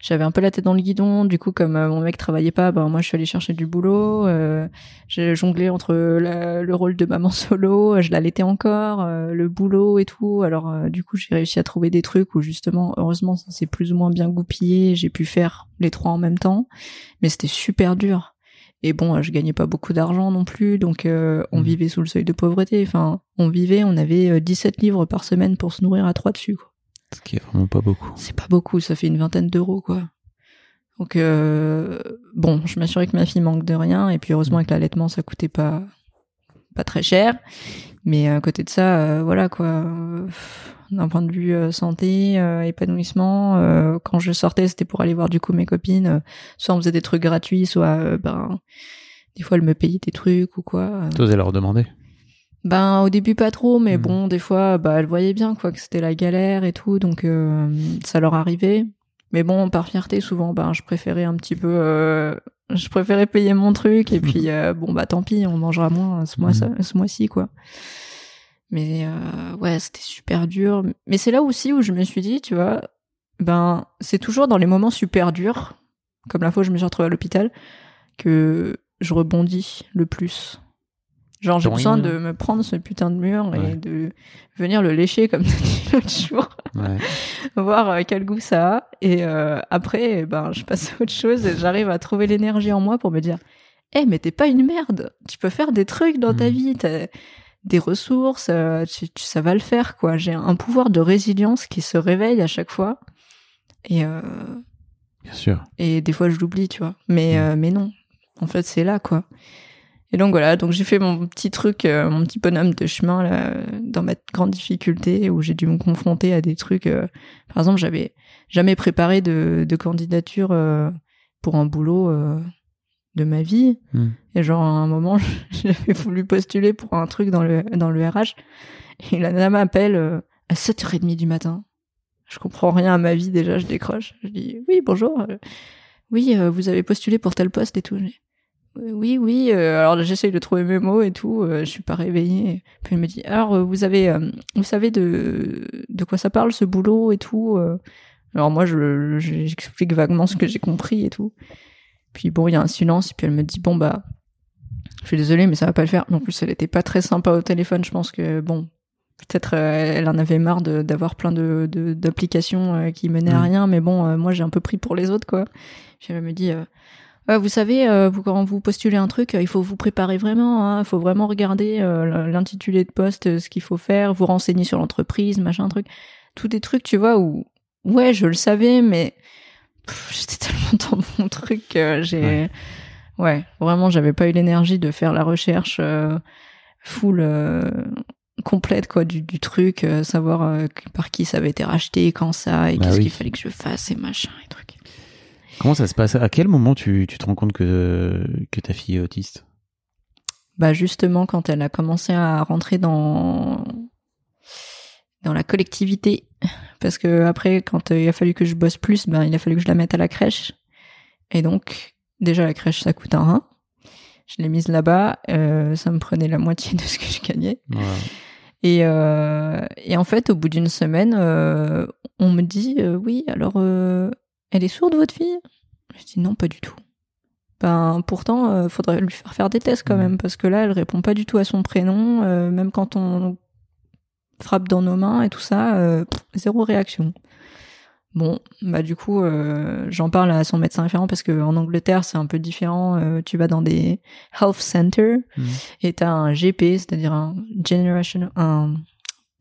j'avais un peu la tête dans le guidon. Du coup, comme euh, mon mec travaillait pas, ben, moi, je suis allée chercher du boulot. Euh, j'ai jonglé entre la- le rôle de maman solo, je l'allaitais encore, euh, le boulot et tout. Alors, euh, du coup, j'ai réussi à trouver des trucs où, justement, heureusement, ça s'est plus ou moins bien goupillé. J'ai pu faire les trois en même temps. Mais c'était super dur. Et bon, euh, je gagnais pas beaucoup d'argent non plus, donc euh, on Mhm. vivait sous le seuil de pauvreté. Enfin, on vivait, on avait euh, 17 livres par semaine pour se nourrir à trois dessus. Quoi. Ce qui est vraiment pas beaucoup. C'est pas beaucoup, ça fait une vingtaine d'euros, quoi. Donc euh, bon, je m'assurais que ma fille manque de rien, et puis heureusement avec l'allaitement, ça coûtait pas pas très cher. Mais à côté de ça, euh, voilà quoi. euh, D'un point de vue euh, santé, euh, épanouissement, euh, quand je sortais, c'était pour aller voir du coup mes copines. euh, soit on faisait des trucs gratuits, soit euh, ben des fois elles me payaient des trucs ou quoi. euh. T'osais leur demander. Ben au début pas trop, mais Mhm. bon des fois bah elle voyait bien quoi que c'était la galère et tout, donc euh, ça leur arrivait. Mais bon par fierté souvent ben je préférais un petit peu, euh, je préférais payer mon truc et puis euh, bon bah tant pis on mangera moins ce mois ce mois-ci quoi. Mais euh, ouais c'était super dur. Mais c'est là aussi où je me suis dit tu vois ben c'est toujours dans les moments super durs, comme la fois où je me suis retrouvée à l'hôpital, que je rebondis le plus. Genre, j'ai besoin de me prendre ce putain de mur Ouais. et de venir le lécher comme l'autre jour, Ouais. voir euh, quel goût ça a. Et euh, après, eh ben, je passe à autre chose et j'arrive à trouver l'énergie en moi pour me dire Eh, mais t'es pas une merde Tu peux faire des trucs dans ta Mhm. vie, t'as des ressources, euh, tu- tu- ça va le faire, quoi. J'ai un pouvoir de résilience qui se réveille à chaque fois. Et, euh, Bien sûr. et des fois, je l'oublie, tu vois. Mais, Mm. euh, mais non. En fait, c'est là, quoi. Et donc voilà, donc j'ai fait mon petit truc, euh, mon petit bonhomme de chemin là, dans ma grande difficulté où j'ai dû me confronter à des trucs. euh, par exemple, j'avais jamais préparé de, de candidature euh, pour un boulot de ma vie. Mm. Et genre à un moment, j'avais voulu postuler pour un truc dans le dans le RH et la nana m'appelle à 7h30 du matin. Je comprends rien à ma vie déjà, je décroche. Je dis oui, bonjour. Oui, vous avez postulé pour tel poste et tout. Oui, oui. euh, alors j'essaye de trouver mes mots et tout. euh, je suis pas réveillée. Puis elle me dit alors euh, vous avez, euh, vous savez de de quoi ça parle ce boulot et tout. Alors moi je je- j'explique vaguement ce que j'ai compris et tout. Puis bon il y a un silence et puis elle me dit bon bah je suis désolée mais ça va pas le faire. En plus elle était pas très sympa au téléphone. Je pense que bon peut-être elle en avait marre de- d'avoir plein de d'applications qui menaient à Mm. rien. Mais bon moi j'ai un peu pris pour les autres quoi. Puis elle me dit euh, vous savez, euh, vous, quand vous postulez un truc, euh, il faut vous préparer vraiment. hein, Il faut vraiment regarder euh, l'intitulé de poste, euh, ce qu'il faut faire, vous renseigner sur l'entreprise, machin truc. Tous des trucs, tu vois, où ouais, je le savais, mais j'étais tellement dans mon truc que j'ai Ouais. ouais. vraiment, j'avais pas eu l'énergie de faire la recherche full complète quoi du, du truc, savoir par qui ça avait été racheté, quand ça, et Bah qu'est-ce oui. qu'il fallait que je fasse et machin et trucs. Comment ça se passe? À quel moment tu, tu te rends compte que, que ta fille est autiste? Bah justement quand elle a commencé à rentrer dans dans la collectivité. Parce que après quand euh, il a fallu que je bosse plus ben il a fallu que je la mette à la crèche. Et donc déjà la crèche ça coûte un rein. Je l'ai mise là-bas euh, ça me prenait la moitié de ce que je gagnais. Ouais. et euh, et en fait au bout d'une semaine euh, on me dit euh, oui alors elle est sourde votre fille? Je dis non pas du tout. Ben pourtant euh, faudrait lui faire faire des tests quand même parce que là elle répond pas du tout à son prénom euh, même quand on frappe dans nos mains et tout ça euh, pff, zéro réaction. Bon bah du coup euh, j'en parle à son médecin référent parce que en Angleterre c'est un peu différent euh, tu vas dans des health centers Mhm. et t'as un GP c'est-à-dire un generation un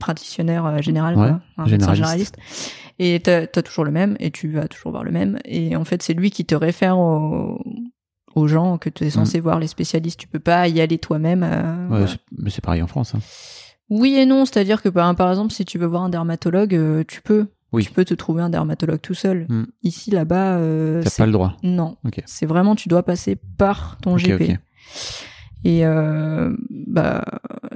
praticien euh, général Ouais, quoi, un médecin généraliste. généraliste et t'as as toujours le même et tu vas toujours voir le même et en fait c'est lui qui te réfère aux, aux gens que tu es censé voir les spécialistes tu peux pas y aller toi-même euh, Ouais, voilà. c'est- Mais c'est pareil en France. hein. oui et non c'est-à-dire que par, par exemple si tu veux voir un dermatologue euh, tu peux Oui. tu peux te trouver un dermatologue tout seul Hmm. ici là-bas euh, T'as pas le droit. non c'est vraiment tu dois passer par ton GP. Et euh, bah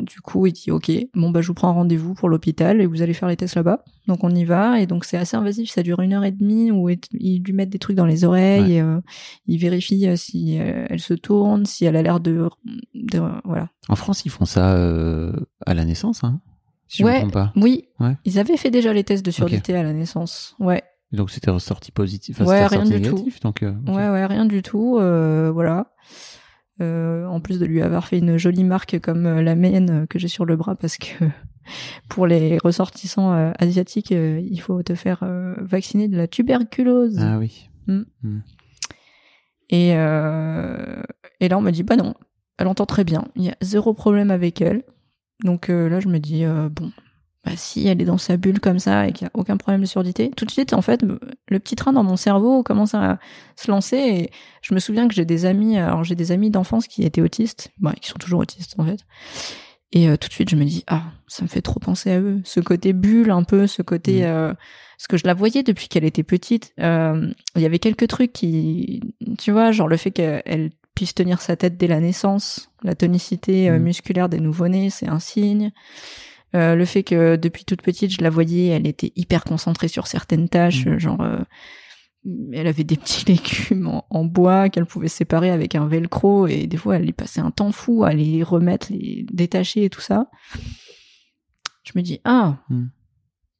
du coup il dit ok bon bah je vous prends rendez-vous pour l'hôpital et vous allez faire les tests là-bas donc on y va et donc c'est assez invasif ça dure une heure et demie où ils lui mettent des trucs dans les oreilles Ouais. et euh, ils vérifient euh, si elle se tourne si elle a l'air de, de voilà En France, ils font ça euh, à la naissance, hein, si je Ouais. me trompe pas. oui Ouais. ils avaient fait déjà les tests de surdité à la naissance ouais Donc c'était ressorti positif. Enfin, Ouais, rien ressorti du tout. négatif. Donc, euh. Ouais, ouais, rien du tout. euh, voilà. Euh, en plus de lui avoir fait une jolie marque comme euh, la mienne euh, que j'ai sur le bras, parce que pour les ressortissants euh, asiatiques, euh, il faut te faire vacciner de la tuberculose. Ah oui. Et, euh, et là, on me dit, bah non, elle entend très bien. Il y a zéro problème avec elle. Donc là, je me dis, bon, bah si elle est dans sa bulle comme ça et qu'il n'y a aucun problème de surdité, tout de suite, en fait, le petit train dans mon cerveau commence à se lancer. Et je me souviens que j'ai des amis, alors j'ai des amis d'enfance qui étaient autistes, bah, qui sont toujours autistes en fait. Et euh, tout de suite, je me dis, ah, ça me fait trop penser à eux. Ce côté bulle, un peu, ce côté... Mm. Euh, parce que je la voyais depuis qu'elle était petite. Euh, Il y avait quelques trucs qui... Tu vois, genre le fait qu'elle puisse tenir sa tête dès la naissance. La tonicité Mhm. musculaire des nouveau-nés, c'est un signe. Euh, le fait que depuis toute petite, je la voyais, elle était hyper concentrée sur certaines tâches, Mhm. genre euh, elle avait des petits légumes en, en bois qu'elle pouvait séparer avec un velcro et des fois elle y passait un temps fou à les remettre, les détacher et tout ça. Je me dis ah Mhm.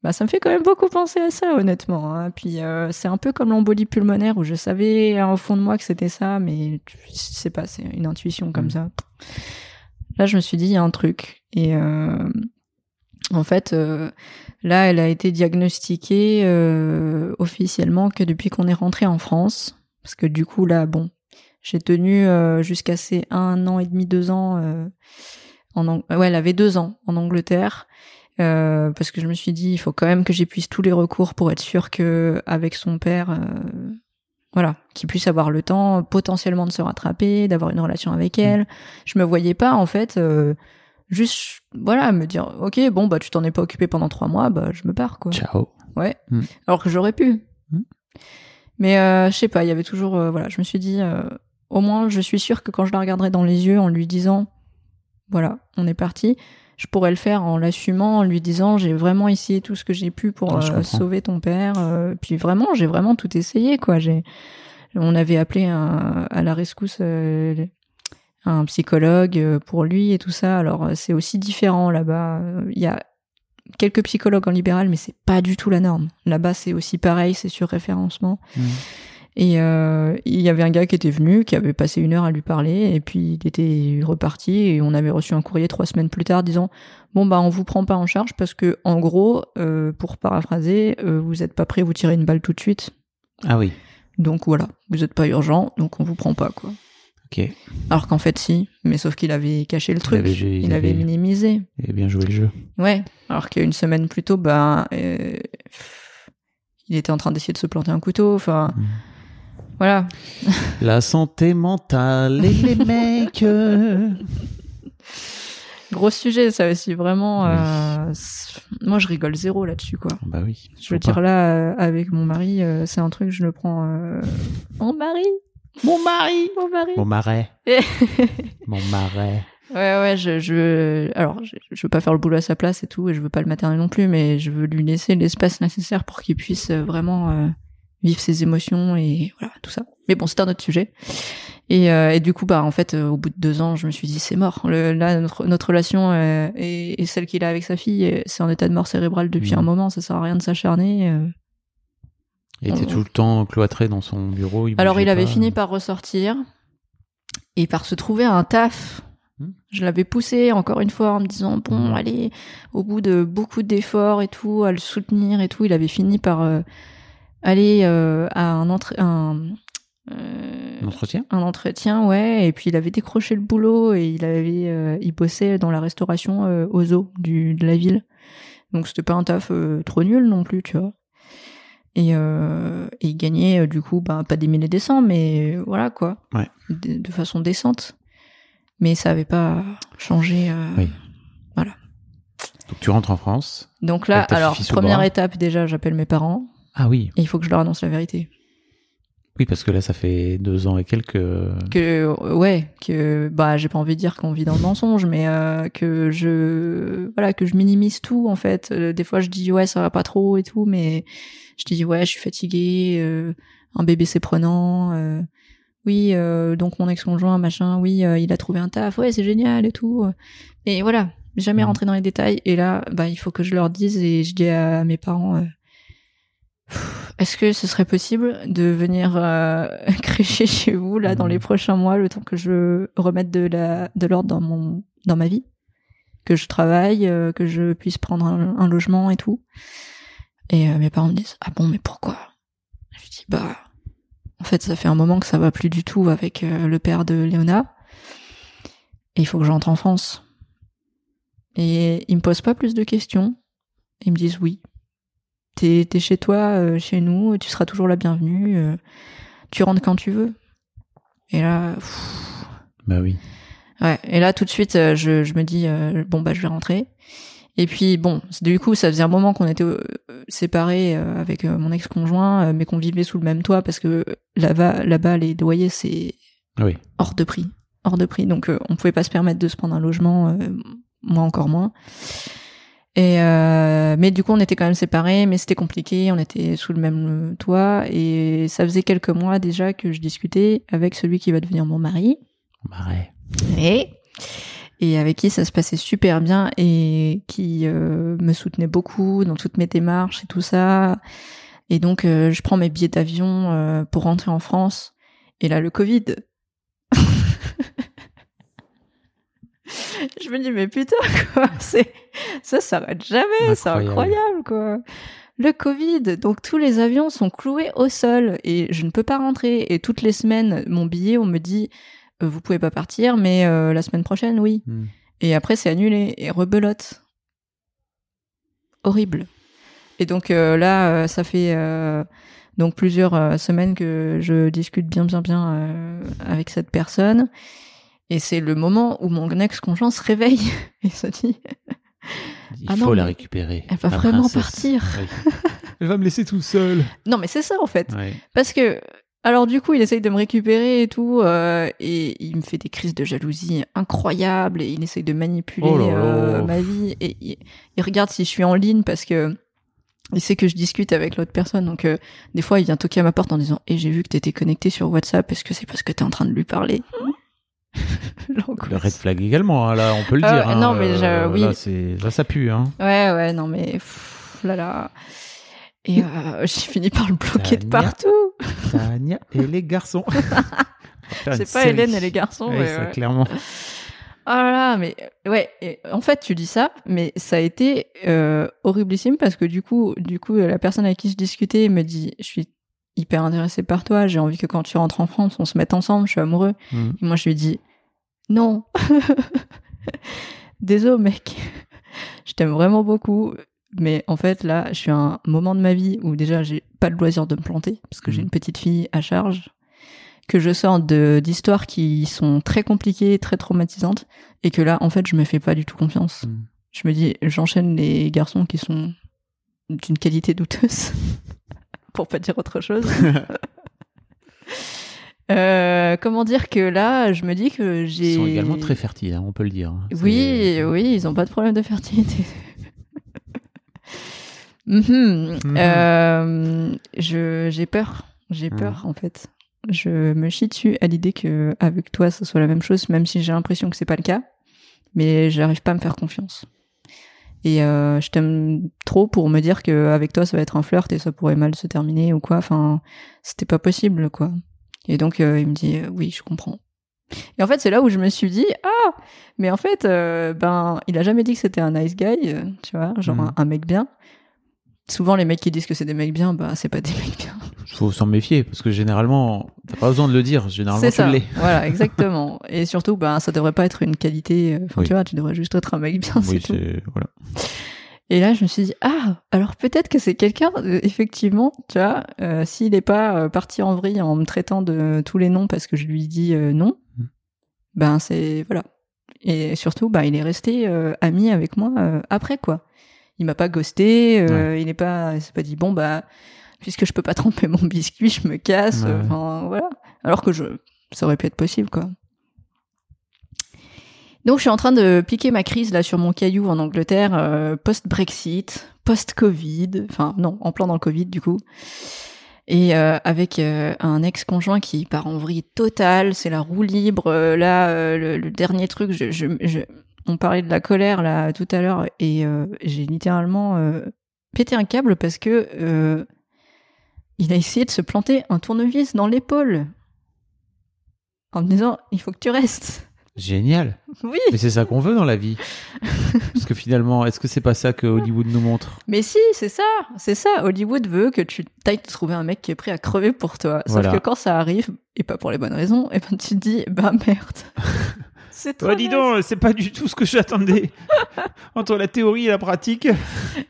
bah ça me fait quand même beaucoup penser à ça honnêtement. hein. Puis euh, c'est un peu comme l'embolie pulmonaire où je savais au fond de moi que c'était ça, mais je sais pas, c'est une intuition comme Mhm. ça. Là je me suis dit il y a un truc et euh, en fait euh, là elle a été diagnostiquée euh, officiellement que depuis qu'on est rentré en France, parce que du coup là bon j'ai tenu euh, jusqu'à ces un an et demi deux ans euh, en Ang- ouais elle avait deux ans en Angleterre. Euh, parce que je me suis dit il faut quand même que j'épuise tous les recours pour être sûr que avec son père euh, voilà qu'il puisse avoir le temps potentiellement de se rattraper d'avoir une relation avec elle. Je me voyais pas en fait euh, juste voilà me dire ok bon bah tu t'en es pas occupé pendant trois mois bah je me pars quoi Ciao. ouais Mm. alors que j'aurais pu Mm. mais euh, je sais pas il y avait toujours euh, voilà je me suis dit euh, au moins je suis sûre que quand je la regarderai dans les yeux en lui disant voilà on est parti je pourrais le faire en l'assumant en lui disant j'ai vraiment essayé tout ce que j'ai pu pour euh, sauver ton père euh, puis vraiment j'ai vraiment tout essayé quoi j'ai on avait appelé un, à la rescousse euh, un psychologue euh, pour lui et tout ça alors euh, c'est aussi différent là-bas il y a quelques psychologues en libéral mais c'est pas du tout la norme là-bas c'est aussi pareil c'est sur référencement Mhm. et euh, il y avait un gars qui était venu, qui avait passé une heure à lui parler, et puis il était reparti, et on avait reçu un courrier trois semaines plus tard disant bon bah on vous prend pas en charge parce que en gros, euh, pour paraphraser, euh, vous êtes pas prêt à vous tirer une balle tout de suite, Ah oui. donc voilà, vous êtes pas urgent, donc on vous prend pas quoi. Alors qu'en fait si, mais sauf qu'il avait caché le truc, avait- il, il avait avait- minimisé. Et bien joué le jeu. Ouais, alors qu'une semaine plus tôt, bah euh, il était en train d'essayer de se planter un couteau, enfin Mhm. voilà. La santé mentale et les mecs. euh. Gros sujet, ça aussi, vraiment. Euh, moi, je rigole zéro là-dessus, quoi. Bah oui. Je veux pas. dire, là, euh, avec mon mari, c'est un truc, je le prends. Mon mari Mon mari Mon mari Mon marais. Mon marais. Ouais, ouais, je, je. Alors, je, je veux pas faire le boulot à sa place et tout, et je veux pas le materner non plus, mais je veux lui laisser l'espace nécessaire pour qu'il puisse euh, vraiment euh, vivre ses émotions et voilà, tout ça. Mais bon, c'est un autre sujet. Et, euh, et du coup, bah, en fait, euh, au bout de deux ans, je me suis dit, c'est mort. Le, là, notre, notre relation euh, et, et celle qu'il a avec sa fille, c'est en état de mort cérébrale depuis Mhm. un moment, ça sert à rien de s'acharner. Euh. Il était On- tout le temps cloîtré dans son bureau. Il Alors, il avait pas. fini par ressortir et par se trouver un taf. Hmm. Je l'avais poussé encore une fois en me disant bon Hmm. allez au bout de beaucoup d'efforts et tout à le soutenir et tout il avait fini par euh, aller euh, à un, un, euh, Un entretien? un entretien ouais et puis il avait décroché le boulot et il avait euh, il bossait dans la restauration euh, aux eaux du de la ville donc c'était pas un taf euh, trop nul non plus tu vois et, euh, et euh, du coup bah, pas des milliers des cents mais euh, voilà quoi Ouais. de, de façon décente mais ça avait pas changé euh, Oui. Donc tu rentres en France. donc là alors première étape déjà j'appelle mes parents Ah oui. et il faut que je leur annonce la vérité Oui, parce que là, ça fait deux ans et quelques. que ouais que bah j'ai pas envie de dire qu'on vit dans le mensonge mais euh, que je voilà que je minimise tout en fait des fois je dis ouais ça va pas trop et tout mais je dis ouais je suis fatiguée euh, un bébé c'est prenant euh, oui euh, donc mon ex-conjoint machin oui euh, il a trouvé un taf ouais c'est génial et tout et voilà jamais Mhm. rentrer dans les détails et là bah il faut que je leur dise et je dis à mes parents euh, est-ce que ce serait possible de venir euh, crécher chez vous là dans Mhm. les prochains mois, le temps que je remette de la de l'ordre dans mon dans ma vie, que je travaille, euh, que je puisse prendre un, un logement et tout. Et euh, mes parents me disent ah bon mais pourquoi? Je dis bah en fait ça fait un moment que ça va plus du tout avec euh, le père de Léona et il faut que j'entre en France. Et ils me posent pas plus de questions. Ils me disent oui. T'es es chez toi, euh, chez nous, tu seras toujours la bienvenue. tu rentres quand tu veux. Et là, pff, Bah oui. ouais. Et là, tout de suite, je, je me dis bon bah je vais rentrer. Et puis bon, du coup, ça faisait un moment qu'on était euh, séparés euh, avec euh, mon ex-conjoint, mais qu'on vivait sous le même toit parce que là-bas, là-bas, les loyers c'est Oui. hors de prix, hors de prix. Donc on pouvait pas se permettre de se prendre un logement, moi encore moins. Et euh, mais du coup on était quand même séparés, mais c'était compliqué. On était sous le même toit et ça faisait quelques mois déjà que je discutais avec celui qui va devenir mon mari. Ouais. Et et avec qui ça se passait super bien et qui euh, me soutenait beaucoup dans toutes mes démarches et tout ça. Et donc euh, je prends mes billets d'avion euh, pour rentrer en France. Et là le Covid. je me dis mais putain quoi, c'est ça s'arrête jamais, c'est Incroyable. quoi. Le Covid, donc tous les avions sont cloués au sol et je ne peux pas rentrer. Et toutes les semaines, mon billet, on me dit vous pouvez pas partir, mais euh, la semaine prochaine, oui. Hmm. Et après, c'est annulé et rebelote. Horrible. Et donc euh, là, euh, ça fait euh, donc plusieurs euh, semaines que je discute bien, bien, bien euh, avec cette personne. Et c'est le moment où mon ex-conjoint se réveille et se dit Il Ah faut non, la récupérer. elle va la vraiment princesse. partir. Oui. Elle va me laisser tout seul. Non, mais c'est ça en fait. Ouais. Parce que, alors du coup, il essaye de me récupérer et tout, euh, et il me fait des crises de jalousie incroyables, et il essaye de manipuler Oh là là. euh, ma vie, et il, il regarde si je suis en ligne parce que il sait que je discute avec l'autre personne, donc euh, des fois il vient toquer à ma porte en disant « Et j'ai vu que t'étais connecté sur WhatsApp, est-ce que c'est parce que t'es en train de lui parler ?» L'angoisse. Le red flag également, hein, là, on peut le dire. Ah, hein, non, mais euh, oui. Là, ça pue. Hein. Ouais, ouais, non mais... pff, là là... Et euh, j'ai fini par le bloquer de partout. Tania et les garçons. C'est pas. Hélène et les garçons. Oui, mais ouais. clairement. Ah là là, mais ouais. et en fait, tu dis ça, mais ça a été euh, horriblissime parce que du coup, du coup, la personne avec qui je discutais me dit, je suis hyper intéressée par toi. J'ai envie que quand tu rentres en France, on se mette ensemble. Je suis amoureux. Mm. Et moi, je lui dis, non. Désolé, mec. Je t'aime vraiment beaucoup. Mais en fait, là, je suis à un moment de ma vie où déjà, j'ai pas le loisir de me planter parce que j'ai Mhm. une petite fille à charge, que je sors de d'histoires qui sont très compliquées, très traumatisantes, et que là, en fait, je me fais pas du tout confiance. Mhm. Je me dis, j'enchaîne les garçons qui sont d'une qualité douteuse, pour pas dire autre chose. Euh, comment dire que là, je me dis que j'ai. Ils sont également très fertiles, hein, on peut le dire. hein. Oui, oui, ils ont pas de problème de fertilité. Mhm. Mhm. Euh, je j'ai peur, j'ai Mhm. peur en fait. Je me chie dessus à l'idée que avec toi, ça soit la même chose, même si j'ai l'impression que c'est pas le cas. Mais j'arrive pas à me faire confiance. Et euh, je t'aime trop pour me dire que avec toi, ça va être un flirt et ça pourrait mal se terminer ou quoi. Enfin, c'était pas possible, quoi. Et donc, euh, il me dit, oui, je comprends. Et en fait, c'est là où je me suis dit, ah, mais en fait, ben, il a jamais dit que c'était un nice guy, tu vois, genre un, un mec bien. Souvent, les mecs qui disent que c'est des mecs bien, bah, c'est pas des mecs bien. faut s'en méfier parce que généralement, t'as pas besoin de le dire. Généralement, C'est tu ça. l'es. Voilà, exactement. Et surtout, ben, ça devrait pas être une qualité. euh, Enfin, Oui. tu vois, tu devrais juste être un mec bien, Oui, c'est voilà. Et là, je me suis dit, ah, alors peut-être que c'est quelqu'un, euh, effectivement, tu vois, euh, s'il n'est pas parti en vrille en me traitant de tous les noms parce que je lui dis euh, non, Mm. ben c'est, voilà. Et surtout, ben, il est resté euh, ami avec moi après, quoi. Il m'a pas ghosté, euh, il n'est pas, s'est pas dit, bon, bah, puisque je peux pas tremper mon biscuit, je me casse, Ouais. enfin, voilà. Alors que je, ça aurait pu être possible, quoi. Donc je suis en train de piquer ma crise là sur mon caillou en Angleterre, euh, post-Brexit, post-Covid, enfin non, en plein dans le Covid du coup. Et euh, avec un ex-conjoint qui part en vrille totale, c'est la roue libre. Là, le, le dernier truc, je, je, je- on parlait de la colère là tout à l'heure et euh, j'ai littéralement euh, pété un câble parce que euh, il a essayé de se planter un tournevis dans l'épaule en me disant il faut que tu restes. Génial. Oui. Mais c'est ça qu'on veut dans la vie. Parce que finalement, est-ce que c'est pas ça que Hollywood nous montre? Mais si, c'est ça, c'est ça. Hollywood veut que tu t'ailles te trouver un mec qui est prêt à crever pour toi. Voilà. Sauf que quand ça arrive, et pas pour les bonnes raisons, et ben tu te dis, bah merde. c'est trop Oh, dis donc, c'est pas du tout ce que j'attendais. Entre la théorie et la pratique.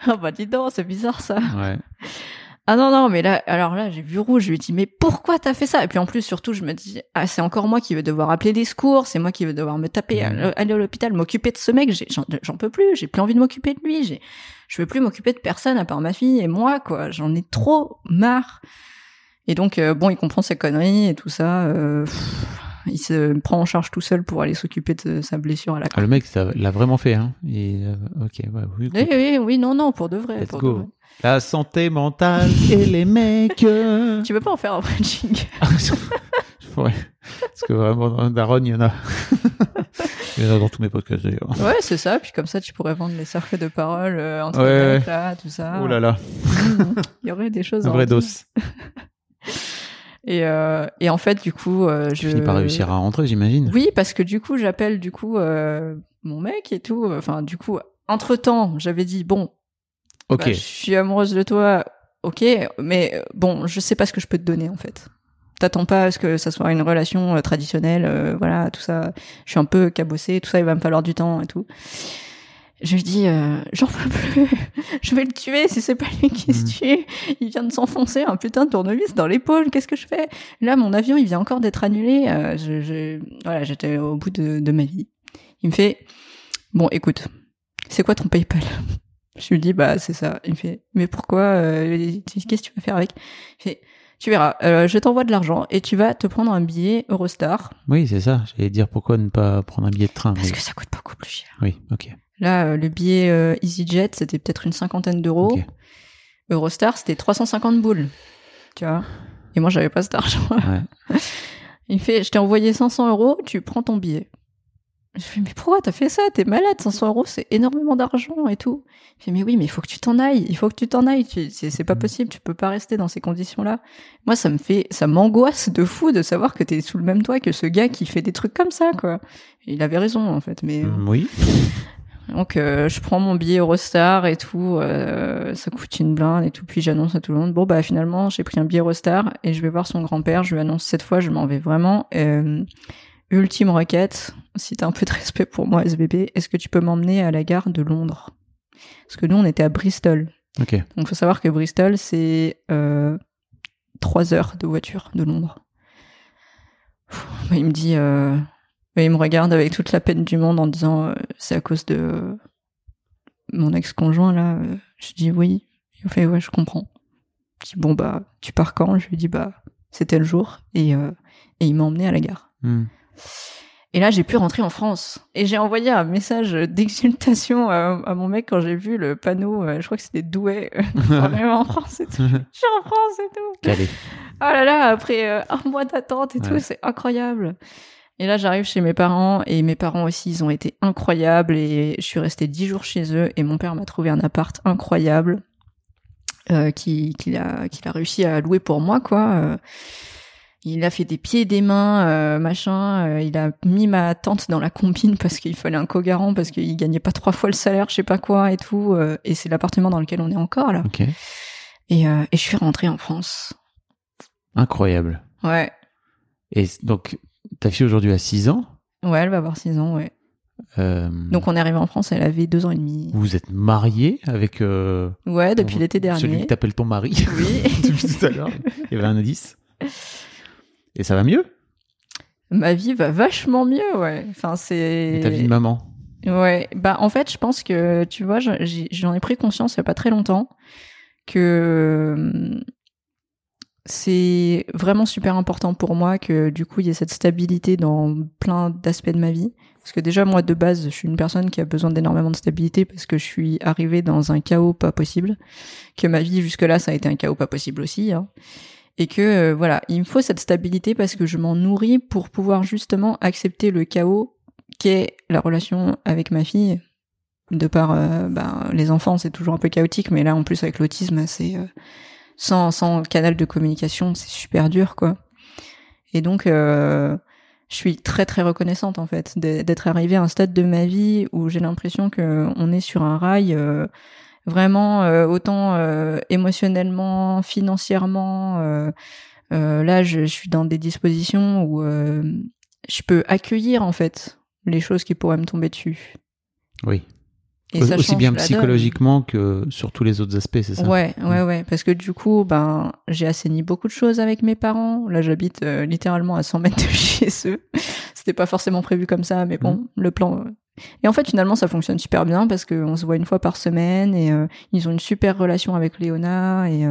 Ah bah dis donc, c'est bizarre ça. Ouais. Ah non, non, mais là, alors là, j'ai vu rouge, je lui ai dit, mais pourquoi t'as fait ça? Et puis en plus, surtout, je me dis, ah, c'est encore moi qui vais devoir appeler les secours, c'est moi qui vais devoir me taper, Mhm. aller- à l'hôpital, m'occuper de ce mec, j'en peux plus, j'ai plus envie de m'occuper de lui, j'ai, je veux plus m'occuper de personne à part ma fille et moi, quoi, j'en ai trop marre. Et donc, euh, bon, il comprend ses conneries et tout ça, euh, pff, il se prend en charge tout seul pour aller s'occuper de sa blessure à la Ah, le mec, ça l'a vraiment fait. Hein. Et, euh, ok, ouais, oui, Oui, oui, oui, non, non, pour de vrai. Let's pour go. de vrai. La santé mentale et les mecs. Tu peux pas en faire un vrai jingle ouais. Parce que vraiment, dans Daron, il y en a. il y en a dans tous mes podcasts d'ailleurs. Ouais, c'est ça. Puis comme ça, tu pourrais vendre les cercles de parole euh, entre Ouais, les ouais. mecs, là, tout ça. Oh là là. Il y aurait des choses. un vrai dos. Et, euh, et en fait, du coup, euh, je finis par réussir à rentrer, j'imagine. Oui, parce que du coup, j'appelle du coup euh, mon mec et tout. Enfin, du coup, entre temps, j'avais dit bon, Ok. bah, je suis amoureuse de toi, ok, mais bon, je sais pas ce que je peux te donner en fait. T'attends pas à ce que ça soit une relation traditionnelle, euh, voilà, tout ça. Je suis un peu cabossée, tout ça, il va me falloir du temps et tout. Je lui dis, euh, j'en peux plus, je vais le tuer si c'est pas lui qui se Mhm. tue. Il vient de s'enfoncer un putain de tournevis dans l'épaule, qu'est-ce que je fais? Là, mon avion, il vient encore d'être annulé. euh, je, je- voilà, j'étais au bout de, de ma vie. Il me fait, bon, écoute, c'est quoi ton PayPal? Je lui dis, bah, c'est ça. Il me fait, mais pourquoi euh, Qu'est-ce que tu vas faire avec? Il fait, tu verras, euh, je t'envoie de l'argent et tu vas te prendre un billet Eurostar Oui, c'est ça. J'allais dire pourquoi ne pas prendre un billet de train? parce mais- que ça coûte beaucoup plus cher. Oui, ok. Là, euh, le billet euh, EasyJet, c'était peut-être une cinquantaine d'euros. Eurostar, c'était 350 boules. Tu vois Et moi, j'avais pas cet argent. Ouais. Il fait, je t'ai envoyé 500 euros, tu prends ton billet. Je fais, mais pourquoi t'as fait ça? T'es malade, 500 euros, c'est énormément d'argent et tout. Il fait, mais oui, mais il faut que tu t'en ailles, il faut que tu t'en ailles. C'est pas possible, tu peux pas rester dans ces conditions-là. Moi, ça me fait, ça m'angoisse de fou de savoir que t'es sous le même toit que ce gars qui fait des trucs comme ça, quoi. Il avait raison, en fait, mais. Mm, Oui. Donc euh, je prends mon billet Eurostar et tout, euh, ça coûte une blinde et tout, puis j'annonce à tout le monde, bon bah finalement j'ai pris un billet Eurostar et je vais voir son grand-père, je lui annonce cette fois, je m'en vais vraiment. Euh, ultime requête, si t'as un peu de respect pour moi SBB, est-ce que tu peux m'emmener à la gare de Londres? Parce que nous on était à Bristol, Ok. donc faut savoir que Bristol c'est trois heures de voiture de Londres. Pff, bah, il me dit, il me regarde avec toute la peine du monde en disant, euh, c'est à cause de euh, mon ex-conjoint là. Je dis oui. Il me fait ouais, je comprends. Je dis bon bah tu pars quand? Je lui dis bah c'était le jour et euh, et il m'a emmené à la gare. Mm. Et là, j'ai pu rentrer en France. Et j'ai envoyé un message d'exultation à, à mon mec quand j'ai vu le panneau, euh, je crois que c'était Douai, euh, vraiment en France et tout. Je suis en France et tout. Oh là là, après euh, un mois d'attente et Ouais. tout, c'est incroyable. Et là, j'arrive chez mes parents et mes parents aussi, ils ont été incroyables et je suis restée dix jours chez eux et mon père m'a trouvé un appart incroyable euh, qui- qu'il a, réussi à louer pour moi, quoi. Euh, il a fait des pieds et des mains, euh, machin. euh, il a mis ma tante dans la combine parce qu'il fallait un co-garant parce qu'il gagnait pas trois fois le salaire, je sais pas quoi et tout. et c'est l'appartement dans lequel on est encore là. Et, et je suis rentrée en France. Incroyable. Ouais, Et donc, ta fille aujourd'hui a 6 ans. ouais, elle va avoir six ans, ouais. Euh, Donc on est arrivé en France, elle avait deux ans et demi. vous êtes marié avec euh, Ouais, depuis ton- l'été celui dernier. qui t'appelle ton mari Oui. depuis tout à l'heure. Il y avait un indice. Et ça va mieux? Ma vie va vachement mieux, ouais. Enfin, Et c'est. ta vie de maman? Ouais. Bah, en fait, je pense que, tu vois, j'en ai pris conscience il y a pas très longtemps que c'est vraiment super important pour moi que, du coup, il y ait cette stabilité dans plein d'aspects de ma vie. Parce que déjà, moi, de base, je suis une personne qui a besoin d'énormément de stabilité parce que je suis arrivée dans un chaos pas possible. Que ma vie, jusque-là, ça a été un chaos pas possible aussi. Hein. et que euh, voilà, il me faut cette stabilité parce que je m'en nourris pour pouvoir justement accepter le chaos qu'est la relation avec ma fille. De par euh, ben, les enfants, c'est toujours un peu chaotique, mais là en plus avec l'autisme, c'est euh, sans sans canal de communication, c'est super dur quoi. Et donc euh, je suis très très reconnaissante en fait d'être arrivée à un stade de ma vie où j'ai l'impression que on est sur un rail euh, vraiment euh, autant euh, émotionnellement, financièrement. euh, euh, là, je, je suis dans des dispositions où euh, je peux accueillir en fait les choses qui pourraient me tomber dessus. Oui. Et Aussi change bien psychologiquement que sur tous les autres aspects, c'est ça Ouais, ouais, ouais. Parce que du coup, ben, j'ai assaini beaucoup de choses avec mes parents. Là, j'habite euh, littéralement à 100 mètres de chez eux. C'était pas forcément prévu comme ça, mais bon, le plan. euh. Et en fait, finalement, ça fonctionne super bien parce qu'on se voit une fois par semaine et euh, ils ont une super relation avec Léona et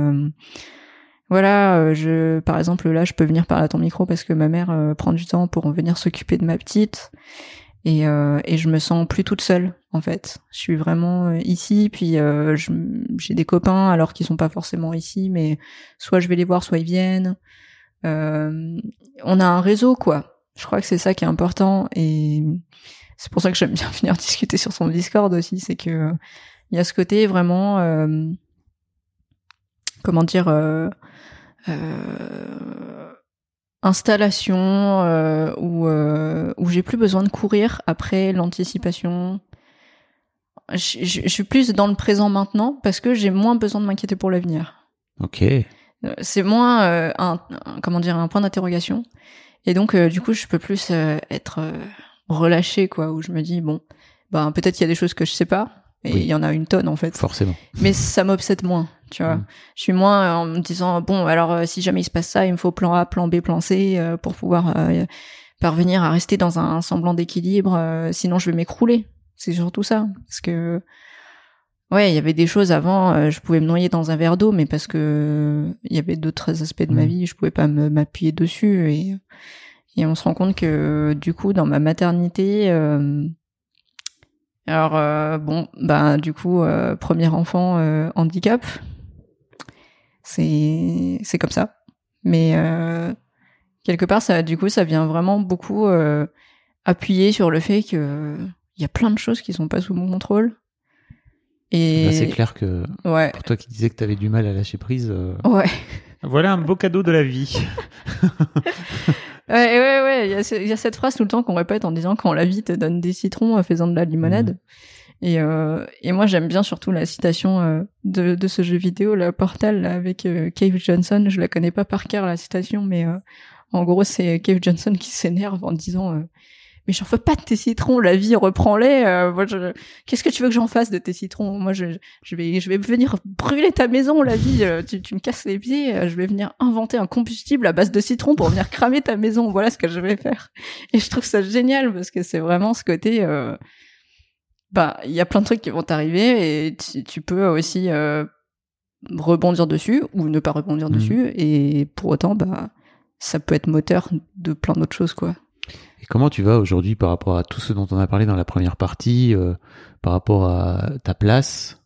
voilà, je, par exemple, là, je peux venir parler à ton micro parce que ma mère prend du temps pour venir s'occuper de ma petite. Et, euh, et je me sens plus toute seule, en fait. Je suis vraiment euh, ici, puis euh, j'ai des copains, alors qu'ils sont pas forcément ici, mais soit je vais les voir, soit ils viennent. Euh, on a un réseau, quoi. Je crois que c'est ça qui est important, et c'est pour ça que j'aime bien venir discuter sur son Discord aussi, c'est que il y a ce côté vraiment, euh, comment dire, euh, euh, installation euh, où, euh, où j'ai plus besoin de courir après l'anticipation. Je, je- je suis plus dans le présent maintenant parce que j'ai moins besoin de m'inquiéter pour l'avenir. Ok. Euh, C'est moins euh, un, un- comment dire un point d'interrogation et donc du coup je peux plus être relâché quoi où je me dis bon ben peut-être qu'il y a des choses que je sais pas et il Oui. y en a une tonne en fait Forcément. mais ça m'obsède moins, tu vois. Mm. Je suis moins euh, en me disant bon alors euh, si jamais il se passe ça, il me faut plan A, plan B, plan C euh, pour pouvoir euh, parvenir à rester dans un semblant d'équilibre. euh, sinon je vais m'écrouler. C'est surtout ça, parce que ouais, il y avait des choses avant. je pouvais me noyer dans un verre d'eau, mais parce que il y avait d'autres aspects de ma Mm. vie, je pouvais pas m'appuyer dessus et et on se rend compte que du coup dans ma maternité. euh, alors euh, bon, bah du coup euh, premier enfant euh, handicap, c'est c'est comme ça. Mais euh, quelque part ça, du coup ça vient vraiment beaucoup euh, appuyer sur le fait que il y a plein de choses qui sont pas sous mon contrôle. Et Là, c'est clair que ouais, pour toi qui disais que tu avais du mal à lâcher prise, euh, ouais. voilà un beau cadeau de la vie. Ouais, ouais, ouais, il y, a ce- il y a cette phrase tout le temps qu'on répète en disant quand la vie te donne des citrons, euh, fais-en de la limonade. Et, euh, et moi, j'aime bien surtout la citation euh, de, de ce jeu vidéo, la Portal, là, avec euh, Cave Johnson. Je la connais pas par cœur, la citation, mais euh, en gros, c'est Cave Johnson qui s'énerve en disant euh, Mais j'en veux pas de tes citrons, la vie, reprends-les. euh, moi, je... Qu'est-ce que tu veux que j'en fasse de tes citrons? Moi, je, je, vais, je vais venir brûler ta maison, la vie. euh, tu, tu me casses les pieds. euh, je vais venir inventer un combustible à base de citron pour venir cramer ta maison. Voilà ce que je vais faire. Et je trouve ça génial parce que c'est vraiment ce côté. Euh, bah, il y a plein de trucs qui vont t'arriver et tu, tu peux aussi euh, rebondir dessus ou ne pas rebondir Mhm. dessus. Et pour autant, bah, ça peut être moteur de plein d'autres choses, quoi. Et comment tu vas aujourd'hui par rapport à tout ce dont on a parlé dans la première partie, euh, par rapport à ta place,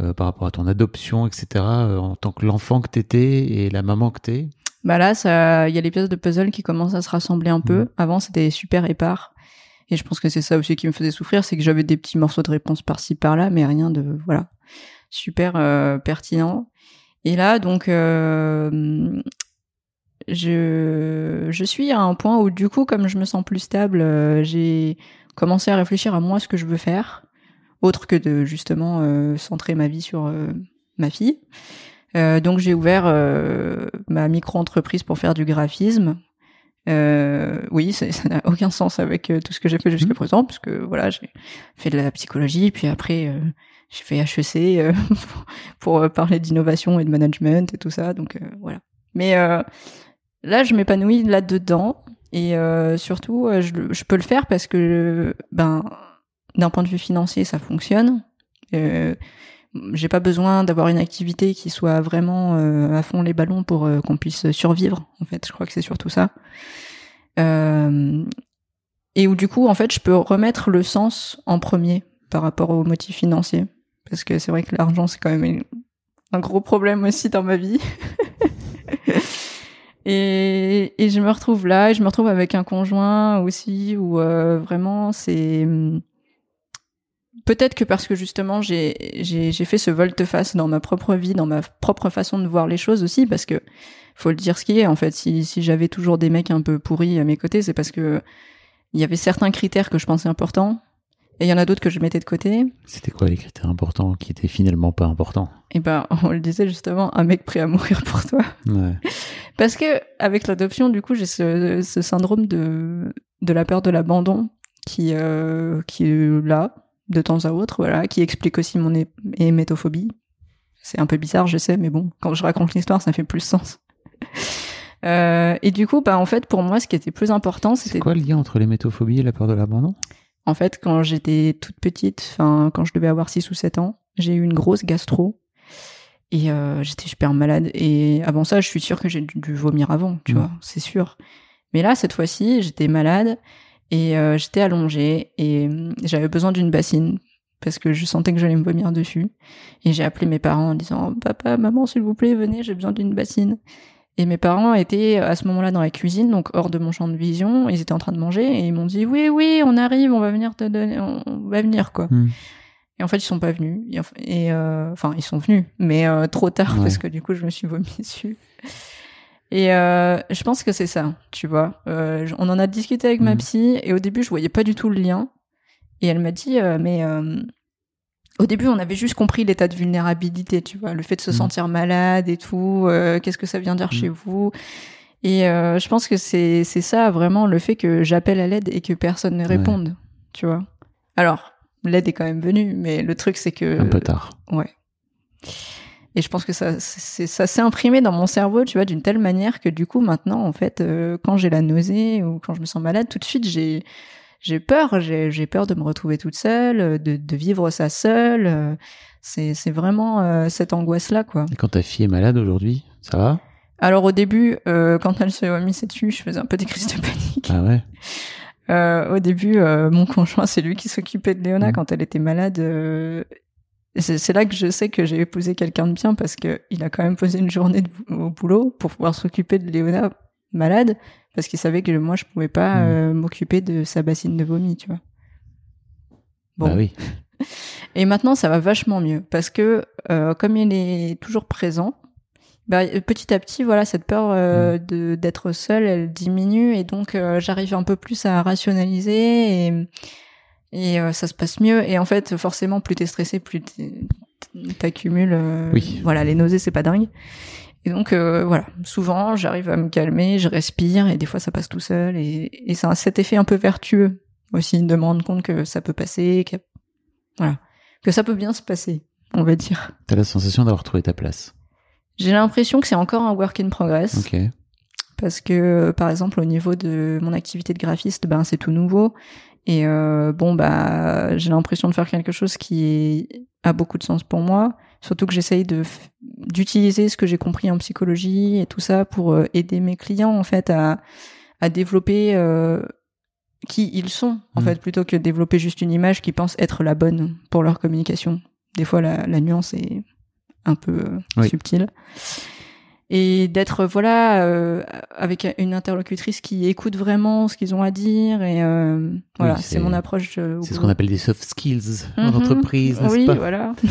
euh, par rapport à ton adoption, etc., euh, en tant que l'enfant que t'étais et la maman que t'es? Bah là, il y a les pièces de puzzle qui commencent à se rassembler un peu. Mhm. Avant, c'était super épars. Et je pense que c'est ça aussi qui me faisait souffrir, c'est que j'avais des petits morceaux de réponse par-ci par-là, mais rien de voilà super pertinent. Et là, donc, euh, je je suis à un point où du coup, comme je me sens plus stable, euh, j'ai commencé à réfléchir à moi ce que je veux faire, autre que de justement euh, centrer ma vie sur euh, ma fille. Donc j'ai ouvert ma micro-entreprise pour faire du graphisme. Oui, ça n'a aucun sens avec tout ce que j'ai fait jusqu'à Mhm. présent, puisque voilà, j'ai fait de la psychologie, puis après j'ai fait HEC pour, pour, parler d'innovation et de management et tout ça. Donc voilà. Mais là, je m'épanouis là-dedans et euh, surtout, euh, je, peux le faire parce que ben d'un point de vue financier, ça fonctionne. Euh, j'ai pas besoin d'avoir une activité qui soit vraiment euh, à fond les ballons pour euh, qu'on puisse survivre. En fait, je crois que c'est surtout ça. Et où du coup, en fait, je peux remettre le sens en premier par rapport au motif financier, parce que c'est vrai que l'argent c'est quand même un gros problème aussi dans ma vie. et, et je me retrouve là, et je me retrouve avec un conjoint aussi où euh, vraiment c'est hum, peut-être que parce que justement j'ai j'ai j'ai fait ce volte-face dans ma propre vie, dans ma propre façon de voir les choses aussi, parce que faut le dire ce qui est en fait. Si si j'avais toujours des mecs un peu pourris à mes côtés, c'est parce que il y avait certains critères que je pensais importants et il y en a d'autres que je mettais de côté. C'était quoi les critères importants qui étaient finalement pas importants? Et ben on le disait justement, un mec prêt à mourir pour toi. Ouais. Parce que avec l'adoption, du coup, j'ai ce, ce syndrome de de la peur de l'abandon qui euh, qui est là de temps à autre, voilà, qui explique aussi mon hémétophobie. C'est un peu bizarre, je sais, mais bon, quand je raconte l'histoire, ça fait plus sens. Euh, et du coup, bah en fait, pour moi, ce qui était plus important, C'est c'était quoi le lien entre l'hémétophobie et la peur de l'abandon? En fait quand j'étais toute petite, enfin quand je devais avoir 6 ou 7 ans, j'ai eu une grosse gastro Et euh, j'étais super malade. Et avant ça, je suis sûre que j'ai dû, dû vomir avant, tu Mm. vois, c'est sûr. Mais là, cette fois-ci, j'étais malade et euh, j'étais allongée et hum, j'avais besoin d'une bassine parce que je sentais que j'allais me vomir dessus. Et j'ai appelé mes parents en disant Papa, maman, s'il vous plaît, venez, j'ai besoin d'une bassine. Et mes parents étaient à ce moment-là dans la cuisine, donc hors de mon champ de vision. Ils étaient en train de manger et ils m'ont dit Oui, oui, on arrive, on va venir te donner, on va venir quoi. Hmm. Et en fait, ils sont pas venus. Et, euh, enfin, ils sont venus, mais euh, trop tard Ouais. parce que du coup, je me suis vomi dessus. Et euh, je pense que c'est ça, tu vois. Euh, on en a discuté avec ma Mhm. psy et au début, je voyais pas du tout le lien. Et elle m'a dit, euh, mais euh, au début, on avait juste compris l'état de vulnérabilité, tu vois, le fait de se Mhm. sentir malade et tout. euh, Qu'est-ce que ça vient dire Mhm. chez vous? Et euh, je pense que c'est c'est ça vraiment le fait que j'appelle à l'aide et que personne ne Ouais. réponde, tu vois. Alors l'aide est quand même venue, mais le truc c'est que Un peu tard. Ouais. Et je pense que ça, c'est, ça s'est imprimé dans mon cerveau, tu vois, d'une telle manière que du coup, maintenant, en fait, euh, quand j'ai la nausée ou quand je me sens malade, tout de suite, j'ai, j'ai peur. J'ai, j'ai peur de me retrouver toute seule, euh, de, de vivre ça seule. euh, C'est, c'est vraiment euh, cette angoisse-là, quoi. Et quand ta fille est malade aujourd'hui, ça va? Alors au début, euh, quand elle se vomissait dessus, je faisais un peu des crises de panique. Ah ouais? Euh, au début, euh, mon conjoint, c'est lui qui s'occupait de Léona Mhm. quand elle était malade. euh, c'est là que je sais que j'ai épousé quelqu'un de bien parce que il a quand même posé une journée de- au boulot pour pouvoir s'occuper de Léona malade parce qu'il savait que moi je pouvais pas Mhm. euh, m'occuper de sa bassine de vomi, tu vois. Bon. Bah oui. Et maintenant, ça va vachement mieux parce que euh, comme il est toujours présent, bah, petit à petit, voilà, cette peur euh, de d'être seule, elle diminue et donc euh, j'arrive un peu plus à rationaliser et et euh, ça se passe mieux. Et en fait, forcément, plus t'es stressé, plus t'accumules. euh, Oui. Voilà, les nausées, c'est pas dingue. Et donc euh, voilà, souvent j'arrive à me calmer, je respire et des fois ça passe tout seul et, et c'est cet effet un peu vertueux aussi de me rendre compte que ça peut passer, que voilà, que ça peut bien se passer, on va dire. T'as la sensation d'avoir trouvé ta place. J'ai l'impression que c'est encore un work in progress parce que par exemple au niveau de mon activité de graphiste, ben c'est tout nouveau et euh, bon bah j'ai l'impression de faire quelque chose qui a beaucoup de sens pour moi. Surtout que j'essaye de d'utiliser ce que j'ai compris en psychologie et tout ça pour euh, aider mes clients en fait à à développer euh, qui ils sont en Mhm. fait plutôt que de développer juste une image qui pense être la bonne pour leur communication. Des fois la, la nuance est un peu euh, Oui. subtile et d'être voilà euh, avec une interlocutrice qui écoute vraiment ce qu'ils ont à dire et euh, voilà Oui, c'est mon approche euh, C'est ce qu'on appelle des soft skills en Mhm. entreprise, n'est-ce oui pas voilà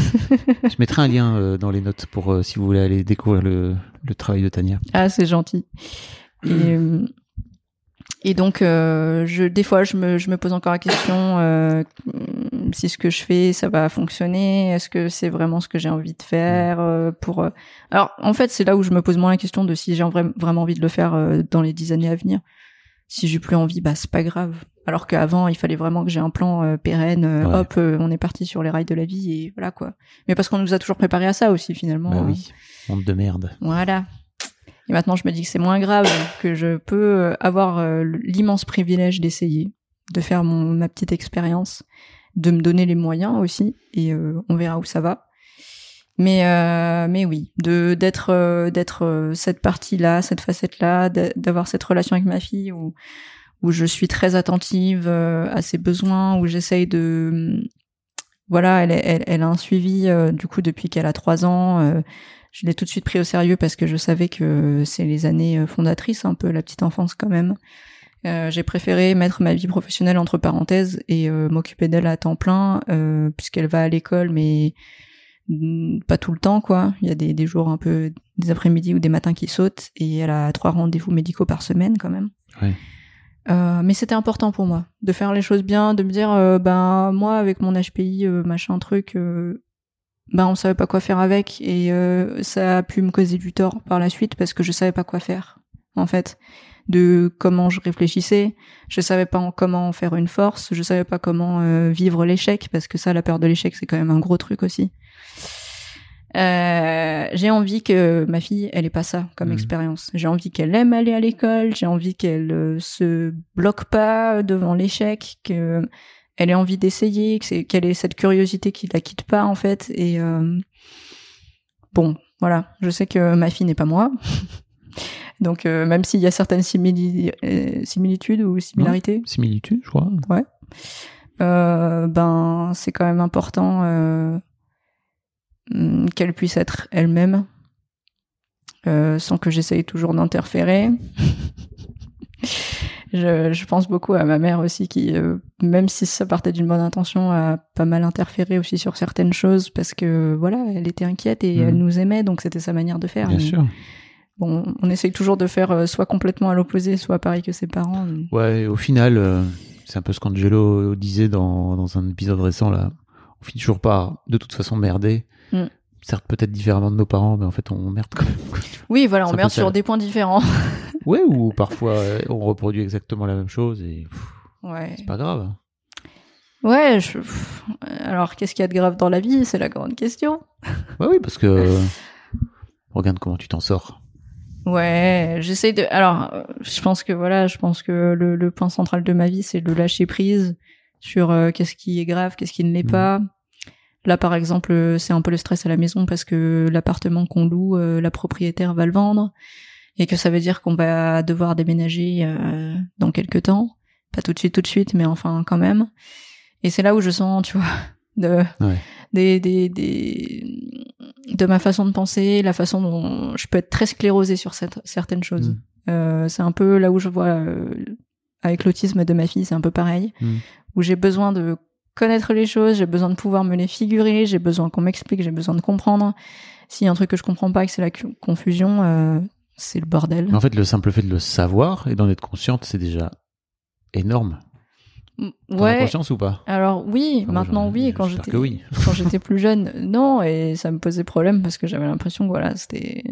Je mettrai un lien euh, dans les notes pour euh, si vous voulez aller découvrir le, le travail de Tania. ah c'est gentil et et donc euh, je des fois je me je me pose encore la question euh, si ce que je fais ça va fonctionner? Est-ce que c'est vraiment ce que j'ai envie de faire euh, pour euh, alors en fait c'est là où je me pose moins la question de si j'ai vra- vraiment envie de le faire euh, dans les dix années à venir si j'ai plus envie bah c'est pas grave alors qu'avant il fallait vraiment que j'ai un plan euh, pérenne Ouais. hop on est parti sur les rails de la vie et voilà quoi mais parce qu'on nous a toujours préparé à ça aussi finalement Bah hein. oui, monde de merde. Voilà. Et maintenant, je me dis que c'est moins grave, que je peux euh, avoir euh, l'immense privilège d'essayer, de faire mon, ma petite expérience, de me donner les moyens aussi, et euh, on verra où ça va. Mais euh, mais oui, de d'être d'être cette partie-là, cette facette-là, d'a- d'avoir cette relation avec ma fille où où je suis très attentive à ses besoins, où j'essaye de voilà, elle, elle, elle a un suivi du coup depuis qu'elle a trois ans. euh, je l'ai tout de suite pris au sérieux parce que je savais que c'est les années euh, fondatrices, un peu la petite enfance quand même. Euh, j'ai préféré mettre ma vie professionnelle entre parenthèses et euh, m'occuper d'elle à temps plein, euh, puisqu'elle va à l'école, mais mm, pas tout le temps, quoi. Il y a des, des jours un peu, des après-midi ou des matins qui sautent, et elle a trois rendez-vous médicaux par semaine quand même. Ouais. Euh, mais c'était important pour moi de faire les choses bien, de me dire, ben moi avec mon HPI, euh, machin truc, ben on savait pas quoi faire avec et euh, ça a pu me causer du tort par la suite parce que je savais pas quoi faire en fait. De comment je réfléchissais je savais pas en- comment en faire une force je savais pas comment euh, vivre l'échec parce que ça la peur de l'échec c'est quand même un gros truc aussi. Euh, j'ai envie que ma fille elle ait pas ça comme Mhm. expérience. J'ai envie qu'elle aime aller à l'école j'ai envie qu'elle euh, se bloque pas devant l'échec que elle ait envie d'essayer, qu'elle ait cette curiosité qui la quitte pas en fait. Et euh, bon, Voilà, je sais que ma fille n'est pas moi. Donc euh, même s'il y a certaines simili- euh, similitudes ou similarités, Similitude, je crois. euh, ben c'est quand même important euh, hum, qu'elle puisse être elle-même sans que j'essaye toujours d'interférer. je, je pense beaucoup à ma mère aussi qui, euh, même si ça partait d'une bonne intention, a pas mal interféré aussi sur certaines choses parce que voilà, elle était inquiète et Mhm. elle nous aimait, donc c'était sa manière de faire. Bien Mais sûr. Bon, on essaye toujours de faire euh, soit complètement à l'opposé, soit pareil que ses parents. mais- Ouais, au final, euh, c'est un peu ce qu'Angelo disait dans, dans un épisode récent, là. On finit toujours par, de toute façon, merder. Mm. Certes, peut-être différemment de nos parents, mais en fait, on merde quand même. Oui, voilà, on merde sur des points différents. ouais, ou parfois, euh, on reproduit exactement la même chose et Ouais. c'est pas grave. Ouais, je... alors qu'est-ce qu'il y a de grave dans la vie? C'est la grande question. Ouais, oui, parce que, euh, regarde comment tu t'en sors. Ouais, j'essaie de. Alors, je pense que voilà, je pense que le, le point central de ma vie, c'est le lâcher prise sur euh, qu'est-ce qui est grave, qu'est-ce qui ne l'est Mhm. pas. Là, par exemple, c'est un peu le stress à la maison parce que l'appartement qu'on loue, euh, la propriétaire va le vendre et que ça veut dire qu'on va devoir déménager euh, dans quelques temps. Pas tout de suite, tout de suite, mais enfin quand même. Et c'est là où je sens, tu vois, de Ouais. des, des, des de ma façon de penser, la façon dont je peux être très sclérosée sur cette- certaines choses. Mm. Euh, c'est un peu là où je vois euh, avec l'autisme de ma fille, c'est un peu pareil, Mm. où j'ai besoin de connaître les choses, j'ai besoin de pouvoir me les figurer, j'ai besoin qu'on m'explique, j'ai besoin de comprendre. S'il y a un truc que je comprends pas et que c'est la confusion, euh, c'est le bordel. Mais en fait, le simple fait de le savoir et d'en être consciente, c'est déjà énorme. Ouais. conscience ou pas? Alors oui, Enfin, maintenant oui, et quand j'étais que oui. quand j'étais plus jeune, non, et ça me posait problème parce que j'avais l'impression que voilà, c'était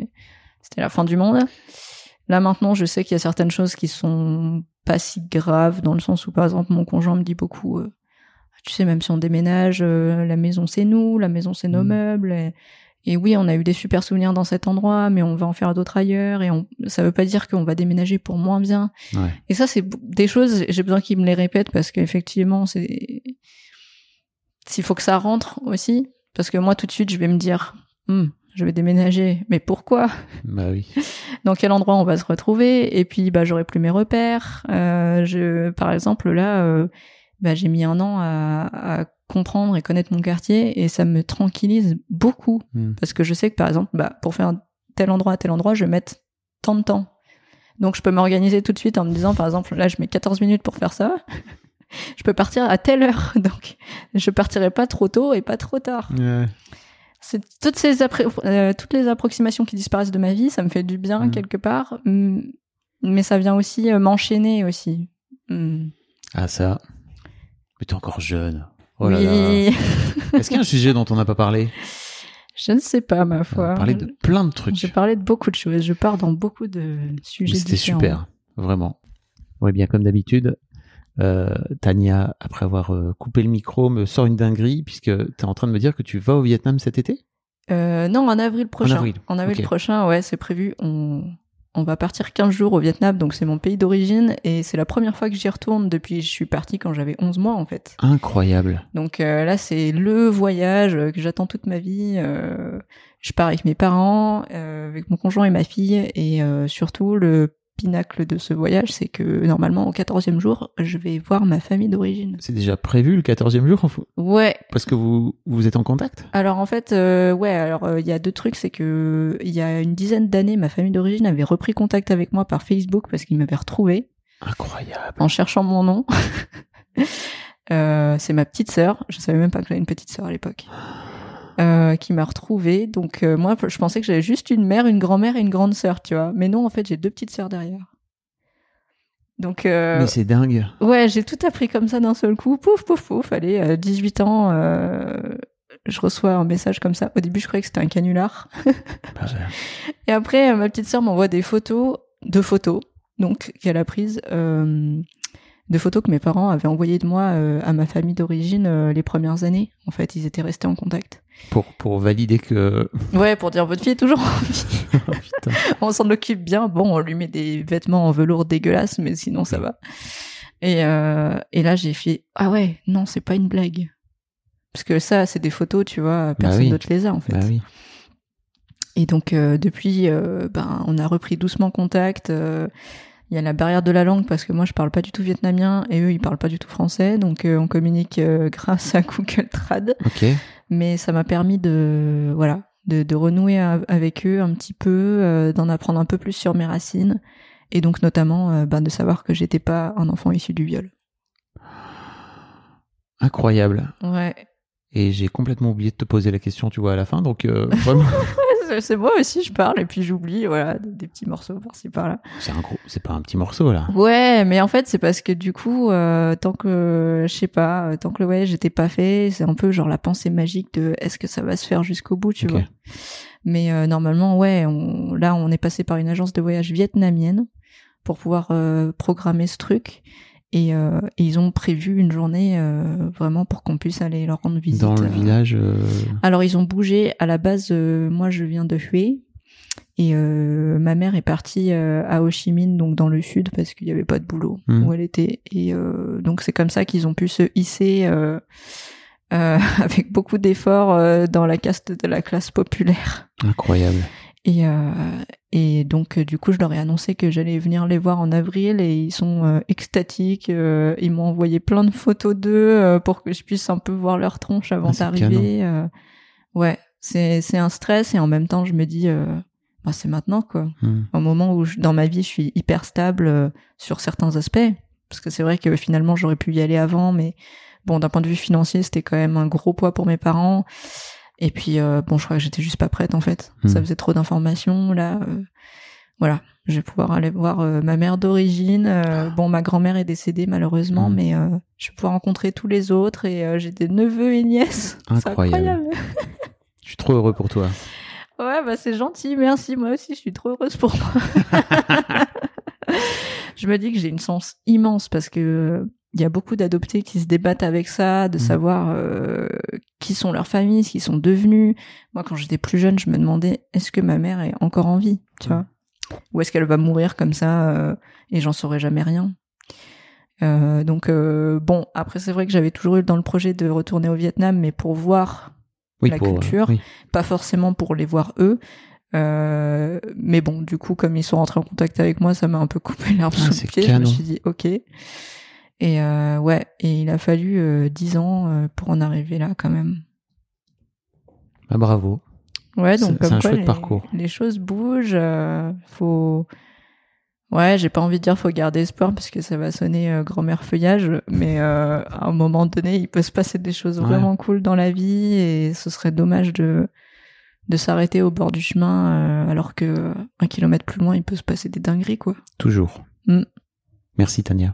c'était la fin du monde. Là maintenant, je sais qu'il y a certaines choses qui sont pas si graves dans le sens où par exemple mon conjoint me dit beaucoup euh, tu sais même si on déménage, euh, la maison c'est nous, la maison c'est nos Mm. meubles et, et oui, on a eu des super souvenirs dans cet endroit, mais on va en faire d'autres ailleurs et on, ça veut pas dire qu'on va déménager pour moins bien. Ouais. Et ça, c'est des choses, j'ai besoin qu'ils me les répètent parce qu'effectivement, c'est. S'il faut que ça rentre aussi, parce que moi, tout de suite, je vais me dire, Hmm, je vais déménager, mais pourquoi? Bah oui. Dans quel endroit on va se retrouver? Et puis, bah, j'aurai plus mes repères. Euh, je, par exemple, là, euh, bah, j'ai mis un an à, à comprendre et connaître mon quartier, et ça me tranquillise beaucoup Mm. parce que je sais que, par exemple, bah, pour faire tel endroit à tel endroit, je vais mettre tant de temps. Donc je peux m'organiser tout de suite en me disant, par exemple, là je mets 14 minutes pour faire ça. je peux partir à telle heure. Donc je partirai pas trop tôt et pas trop tard. Ouais. C'est toutes ces euh, toutes les approximations qui disparaissent de ma vie, ça me fait du bien Mm. quelque part. Mm, Mais ça vient aussi euh, m'enchaîner aussi. Ah ça. Mais t'es encore jeune. Oh là oui. là. Est-ce qu'il y a un sujet dont on n'a pas parlé? Je ne sais pas, ma On foi. a parlé de plein de trucs. J'ai parlé de beaucoup de choses. Je pars dans beaucoup de sujets C'était super, vraiment. Ouais, bien comme d'habitude, euh, Tania, après avoir euh, coupé le micro, me sort une dinguerie puisque tu es en train de me dire que tu vas au Vietnam cet été? Euh, non, en avril prochain. avril, En avril prochain, ouais, c'est prévu. On, on va partir 15 jours au Vietnam, donc c'est mon pays d'origine, et c'est la première fois que j'y retourne depuis que je suis partie quand j'avais 11 mois, en fait. Incroyable. Donc euh, là, c'est le voyage euh, que j'attends toute ma vie. Euh, je pars avec mes parents, euh, avec mon conjoint et ma fille, et euh, surtout, le pinacle de ce voyage, c'est que normalement, au 14e jour, je vais voir ma famille d'origine. C'est déjà prévu le 14e jour Ouais, Parce que vous, vous êtes en contact? Alors en fait, euh, ouais, alors euh, il y a deux trucs, c'est que il y a une dizaine d'années, ma famille d'origine avait repris contact avec moi par Facebook parce qu'ils m'avaient retrouvé Incroyable. en cherchant mon nom. Euh, c'est ma petite sœur, je savais même pas que j'avais une petite sœur à l'époque, euh, qui m'a retrouvée. Donc euh, moi, je pensais que j'avais juste une mère, une grand-mère et une grande sœur, tu vois. Mais non, en fait, j'ai deux petites sœurs derrière. Donc euh, Mais c'est dingue. Ouais, j'ai tout appris comme ça d'un seul coup. Pouf, pouf, pouf. Allez, euh, 18 ans, je reçois un message comme ça. Au début, je croyais que c'était un canular. Bah. Et après, ma petite sœur m'envoie des photos, deux photos, donc, qu'elle a prises, de photos que mes parents avaient envoyées de moi euh, à ma famille d'origine euh, les premières années. En fait, ils étaient restés en contact. Pour, pour valider que. Ouais, pour dire votre fille est toujours en vie. Oh, on s'en occupe bien. Bon, on lui met des vêtements en velours dégueulasses, mais sinon ça va. Et, euh, et là, j'ai fait ah ouais, non, c'est pas une blague. Parce que ça, c'est des photos, tu vois, personne oui. d'autre les a en fait. Bah oui. Et donc euh, depuis, euh, ben on a repris doucement contact. Il y a la barrière de la langue parce que moi je parle pas du tout vietnamien et eux ils parlent pas du tout français, donc euh, on communique euh, grâce à Google Trad. Ok. Mais ça m'a permis de voilà de, de renouer avec eux un petit peu, euh, d'en apprendre un peu plus sur mes racines et donc notamment euh, ben, de savoir que j'étais pas un enfant issu du viol. Incroyable. Ouais. Et j'ai complètement oublié de te poser la question, tu vois, à la fin. Donc, euh, vraiment, C'est- C'est moi aussi, je parle et puis j'oublie, voilà, des, petits morceaux par-ci par-là. c'est un gros, c'est pas un petit morceau, là. Ouais, mais en fait, c'est parce que du coup, euh, tant que, je sais pas, euh, tant que le voyage n'était pas fait, c'est un peu genre la pensée magique de est-ce que ça va se faire jusqu'au bout, tu vois. Mais euh, normalement, ouais, on, là, on est passé par une agence de voyage vietnamienne pour pouvoir euh, programmer ce truc. Et, euh, et ils ont prévu une journée euh, vraiment pour qu'on puisse aller leur rendre visite. Dans le euh, village. euh, alors ils ont bougé. À la base, moi je viens de Hue et ma mère est partie à Ho Chi Minh, donc dans le sud, parce qu'il n'y avait pas de boulot Mhm. où elle était. Et donc c'est comme ça qu'ils ont pu se hisser avec beaucoup d'efforts dans la caste de la classe populaire. Incroyable. Et, euh, et donc euh, du coup je leur ai annoncé que j'allais venir les voir en avril et ils sont euh, extatiques. euh, ils m'ont envoyé plein de photos d'eux euh, pour que je puisse un peu voir leur tronche avant Ah, d'arriver. euh. ouais, c'est c'est un stress et en même temps je me dis euh, bah, c'est maintenant quoi. Hmm. Au moment où je- dans ma vie je suis hyper stable euh, sur certains aspects parce que c'est vrai que finalement j'aurais pu y aller avant mais bon d'un point de vue financier c'était quand même un gros poids pour mes parents. Et puis euh, bon, je crois que j'étais juste pas prête en fait. Hmm. Ça faisait trop d'informations là. euh, voilà, je vais pouvoir aller voir euh, ma mère d'origine. euh, bon, ma grand-mère est décédée malheureusement, Hmm. mais je vais pouvoir rencontrer tous les autres et j'ai des neveux et nièces. Incroyable. Je suis trop heureux pour toi. Ouais, bah c'est gentil, merci. Moi aussi, je suis trop heureuse pour moi. je me dis que j'ai une chance immense parce que il y a beaucoup d'adoptés qui se débattent avec ça, de Mm. savoir euh, qui sont leurs familles, ce qu'ils sont devenus. Moi, quand j'étais plus jeune, je me demandais est-ce que ma mère est encore en vie, tu vois, ou est-ce qu'elle va mourir comme ça euh, et j'en saurais jamais rien. Euh, donc euh, bon, après c'est vrai que j'avais toujours eu dans le projet de retourner au Vietnam, mais pour voir Oui, La pour, culture. oui. pas forcément pour les voir eux. Euh, mais bon, du coup, comme ils sont rentrés en contact avec moi, ça m'a un peu coupé l'herbe Ah, sous le pied. Je canon. me suis dit, ok. Et euh, ouais, et il a fallu euh, 10 ans euh, pour en arriver là, quand même. Bah, bravo. Ouais, donc comme un quoi les, parcours. les choses bougent. euh, faut. Ouais, j'ai pas envie de dire faut garder espoir parce que ça va sonner grand-mère feuillage, mais à un moment donné, il peut se passer des choses Ouais. vraiment cool dans la vie et ce serait dommage de de s'arrêter au bord du chemin alors que un kilomètre plus loin, il peut se passer des dingueries quoi. Toujours. Mm. Merci Tania.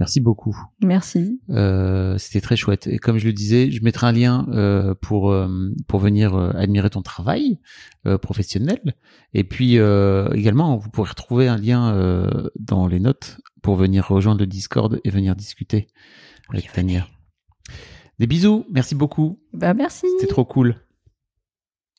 Merci beaucoup. Merci. Euh, C'était très chouette. Et comme je le disais, je mettrai un lien euh, pour euh, pour venir euh, admirer ton travail euh, professionnel. Et puis euh, également, vous pourrez retrouver un lien euh, dans les notes pour venir rejoindre le Discord et venir discuter avec Tania. Des bisous. Merci beaucoup. Bah merci. C'était trop cool.